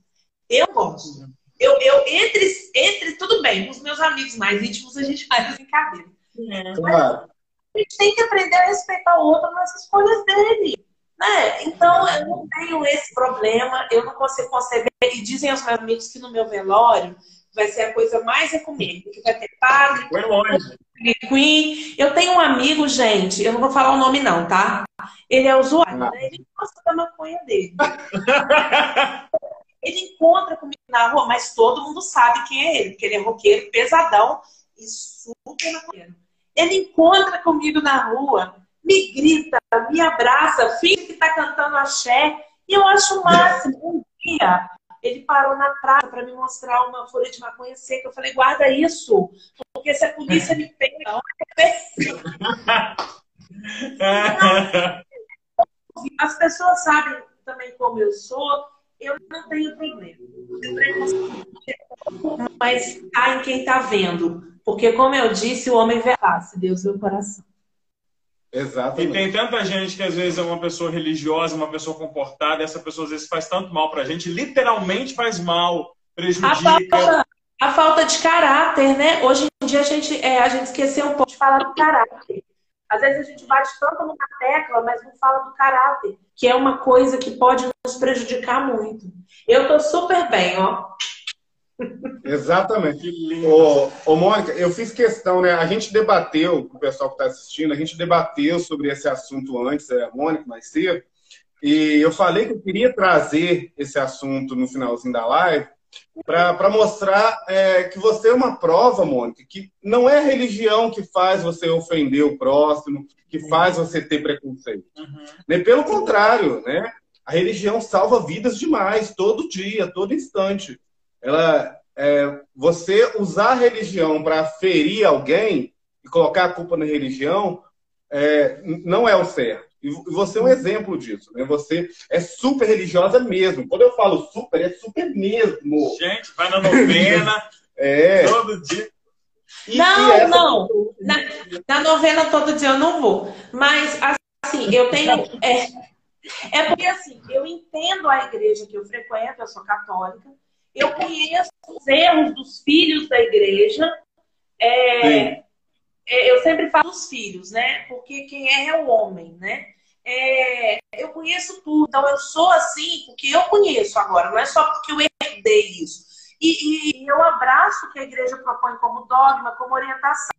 Eu gosto. Eu, eu entre, entre, tudo bem, os meus amigos mais íntimos a gente faz brincadeira. É. Claro gente tem que aprender a respeitar o outro nas escolhas dele. Né? Então, eu não tenho esse problema, eu não consigo conceber. E dizem os meus amigos que no meu velório vai ser a coisa mais ecumênica, que vai ter padre, Queen. Eu tenho um amigo, gente, eu não vou falar o nome não, tá? Ele é usuário, né? Ele gosta da maconha dele. <laughs> ele encontra comigo na rua, mas todo mundo sabe quem é ele, porque ele é roqueiro pesadão e super maconheiro. Ele encontra comigo na rua, me grita, me abraça, finge que está cantando axé. E eu acho o máximo. Um dia, ele parou na praça para me mostrar uma folha de maconha seca. Eu falei, guarda isso, porque se a polícia me pega, <laughs> As pessoas sabem também como eu sou, eu não tenho problema. Mas tá em quem está vendo. Porque, como eu disse, o homem vê a face, Deus vê o coração. Exatamente. E tem tanta gente que às vezes é uma pessoa religiosa, uma pessoa comportada, e essa pessoa às vezes faz tanto mal pra gente, literalmente faz mal, prejudica. A falta, a falta de caráter, né? Hoje em dia a gente, é, a gente esqueceu um pouco de falar do caráter. Às vezes a gente bate tanto numa tecla, mas não fala do caráter, que é uma coisa que pode nos prejudicar muito. Eu tô super bem, ó. Exatamente. Ô, ô, Mônica, eu fiz questão, né? A gente debateu, o pessoal que está assistindo, a gente debateu sobre esse assunto antes, é, a Mônica, mais cedo, e eu falei que eu queria trazer esse assunto no finalzinho da live para mostrar é, que você é uma prova, Mônica, que não é a religião que faz você ofender o próximo, que faz você ter preconceito. Uhum. Pelo contrário, né? A religião salva vidas demais, todo dia, todo instante ela, é, você usar a religião para ferir alguém e colocar a culpa na religião é, não é o certo. E você é um exemplo disso. Né? Você é super religiosa mesmo. Quando eu falo super, é super mesmo. Gente, vai na novena <laughs> é. todo dia. E, não, essa... não. Na, na, novena todo dia eu não vou. Mas, assim, eu tenho. É, é porque, assim, eu entendo a igreja que eu frequento, eu sou católica eu conheço os erros dos filhos da igreja. É, eu sempre falo dos filhos, né? Porque quem é é o homem, né? É, eu conheço tudo. Então, eu sou assim porque eu conheço agora, não é só porque eu herdei isso. E, e eu abraço o que a igreja propõe como dogma, como orientação.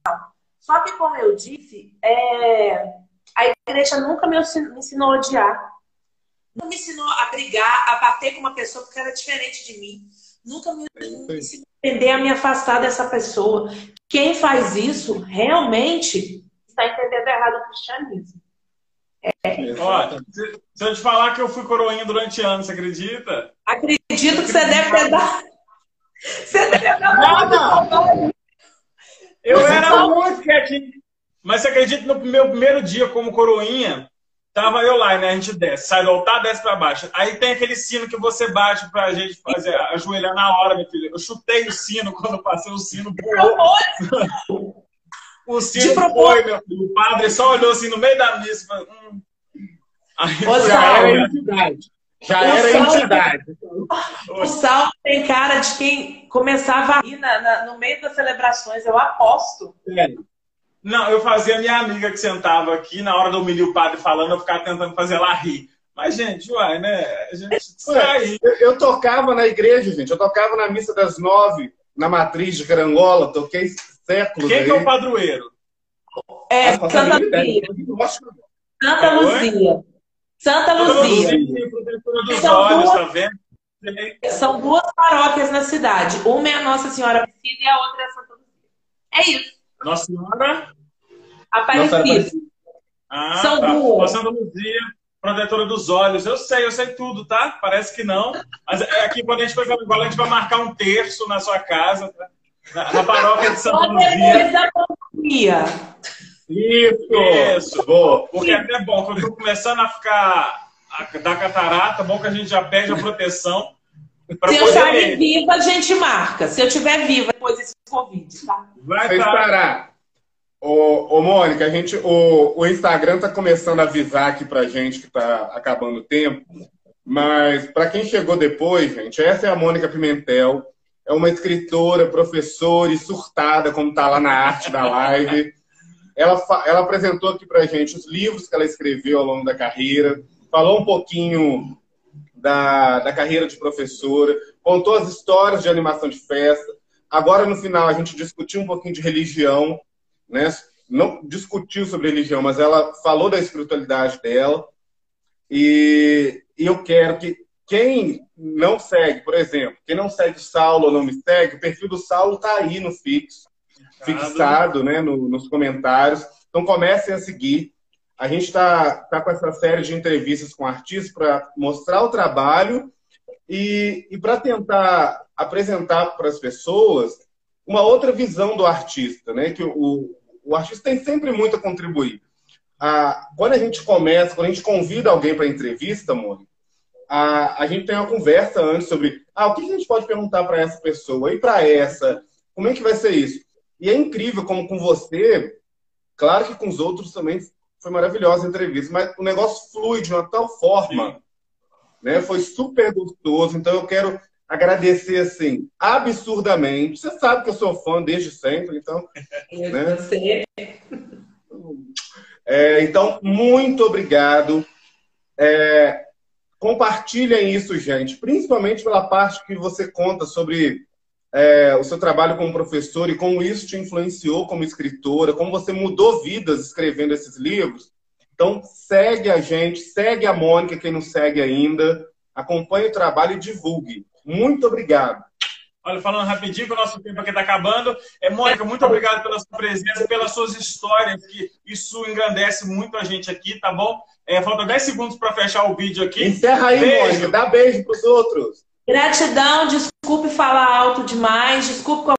Só que, como eu disse, é, a igreja nunca me ensinou a odiar. Não me ensinou a brigar, a bater com uma pessoa porque era diferente de mim. Nunca me entender a me afastar dessa pessoa. Quem faz isso realmente está entendendo errado o cristianismo. É. Ó, se, eu te falar que eu fui coroinha durante anos, você acredita? Acredito que você deve ter dado. Você deve ter dado. Eu era muito quietinho. Mas você acredita que no meu primeiro dia como coroinha, Tava eu lá, né? A gente desce, sai do altar, desce pra baixo. Aí tem aquele sino que você bate pra gente fazer, ajoelhar na hora, meu filho. Eu chutei o sino quando passei o sino, pulou. o sino foi, meu filho. O padre só olhou assim no meio da missa. Falou, hum. Aí, já era entidade. Já o era salve, entidade. O salve tem cara de quem começava a rir na, na, no meio das celebrações, eu aposto. É. Não, eu fazia a minha amiga que sentava aqui, na hora do humilhar o padre falando, eu ficava tentando fazer ela rir. Mas, gente, uai, né? A gente <laughs> sai. Eu, eu, tocava na igreja, gente. Eu tocava na missa das nove, na matriz de Carangola. Toquei séculos. Quem aí. que é o padroeiro? É, ah, Santa Luzia. Santa Luzia. Santa Luzia. São duas, tá vendo? São duas paróquias na cidade. Uma é a Nossa Senhora Aparecida e a outra é a Santa Luzia. É isso. Nossa Senhora? Aparecida. Ah, São tá. duas. Santa Luzia, protetora dos olhos. Eu sei, eu sei tudo, tá? Parece que não. Mas é aqui, quando a gente for jogar a gente vai marcar um terço na sua casa, tá? na, na paróquia de Santa Luzia. Isso! Isso! Boa. Porque é até bom, quando eu tô começando a ficar a, da catarata, bom que a gente já perde a proteção. Se eu sair viva, a gente marca. Se eu estiver viva depois desse Covid, tá? Vai Sem parar. Ô, ô, Mônica, a gente, o, o Instagram está começando a avisar aqui pra gente que está acabando o tempo. Mas para quem chegou depois, gente, essa é a Mônica Pimentel. É uma escritora, professora e surtada, como está lá na arte da live. Ela, ela apresentou aqui pra gente os livros que ela escreveu ao longo da carreira, falou um pouquinho da, da carreira de professora, contou as histórias de animação de festa. Agora, no final, a gente discutiu um pouquinho de religião, né? Não discutiu sobre religião, mas ela falou da espiritualidade dela. E, e eu quero que quem não segue, por exemplo, quem não segue o Saulo ou não me segue, o perfil do Saulo está aí no fixo, fixado né, no, nos comentários. Então comecem a seguir. A gente está tá com essa série de entrevistas com artistas para mostrar o trabalho e, e para tentar apresentar para as pessoas uma outra visão do artista, né? Que o, o artista tem sempre muito a contribuir. Ah, quando a gente começa, quando a gente convida alguém para entrevista, Mônica, a, a gente tem uma conversa antes sobre ah, o que a gente pode perguntar para essa pessoa e para essa, como é que vai ser isso? E é incrível como com você, claro que com os outros também foi maravilhosa a entrevista, mas o negócio flui de uma tal forma, né? Foi super gostoso. Então eu quero agradecer assim absurdamente. Você sabe que eu sou fã desde sempre, então. <laughs> né? Você. É, então, muito obrigado. É, compartilhem isso, gente, principalmente pela parte que você conta sobre é, o seu trabalho como professor e como isso te influenciou como escritora, como você mudou vidas escrevendo esses livros. Então, segue a gente, segue a Mônica, quem não segue ainda, acompanhe o trabalho e divulgue. Muito obrigado. Olha, falando rapidinho, que o nosso tempo aqui está acabando. É, Mônica, muito obrigado pela sua presença, pelas suas histórias, que isso engrandece muito a gente aqui, tá bom? É, falta 10 segundos para fechar o vídeo aqui. Encerra aí, beijo. Mônica. Dá beijo para os outros. Gratidão, desculpe falar alto demais, desculpe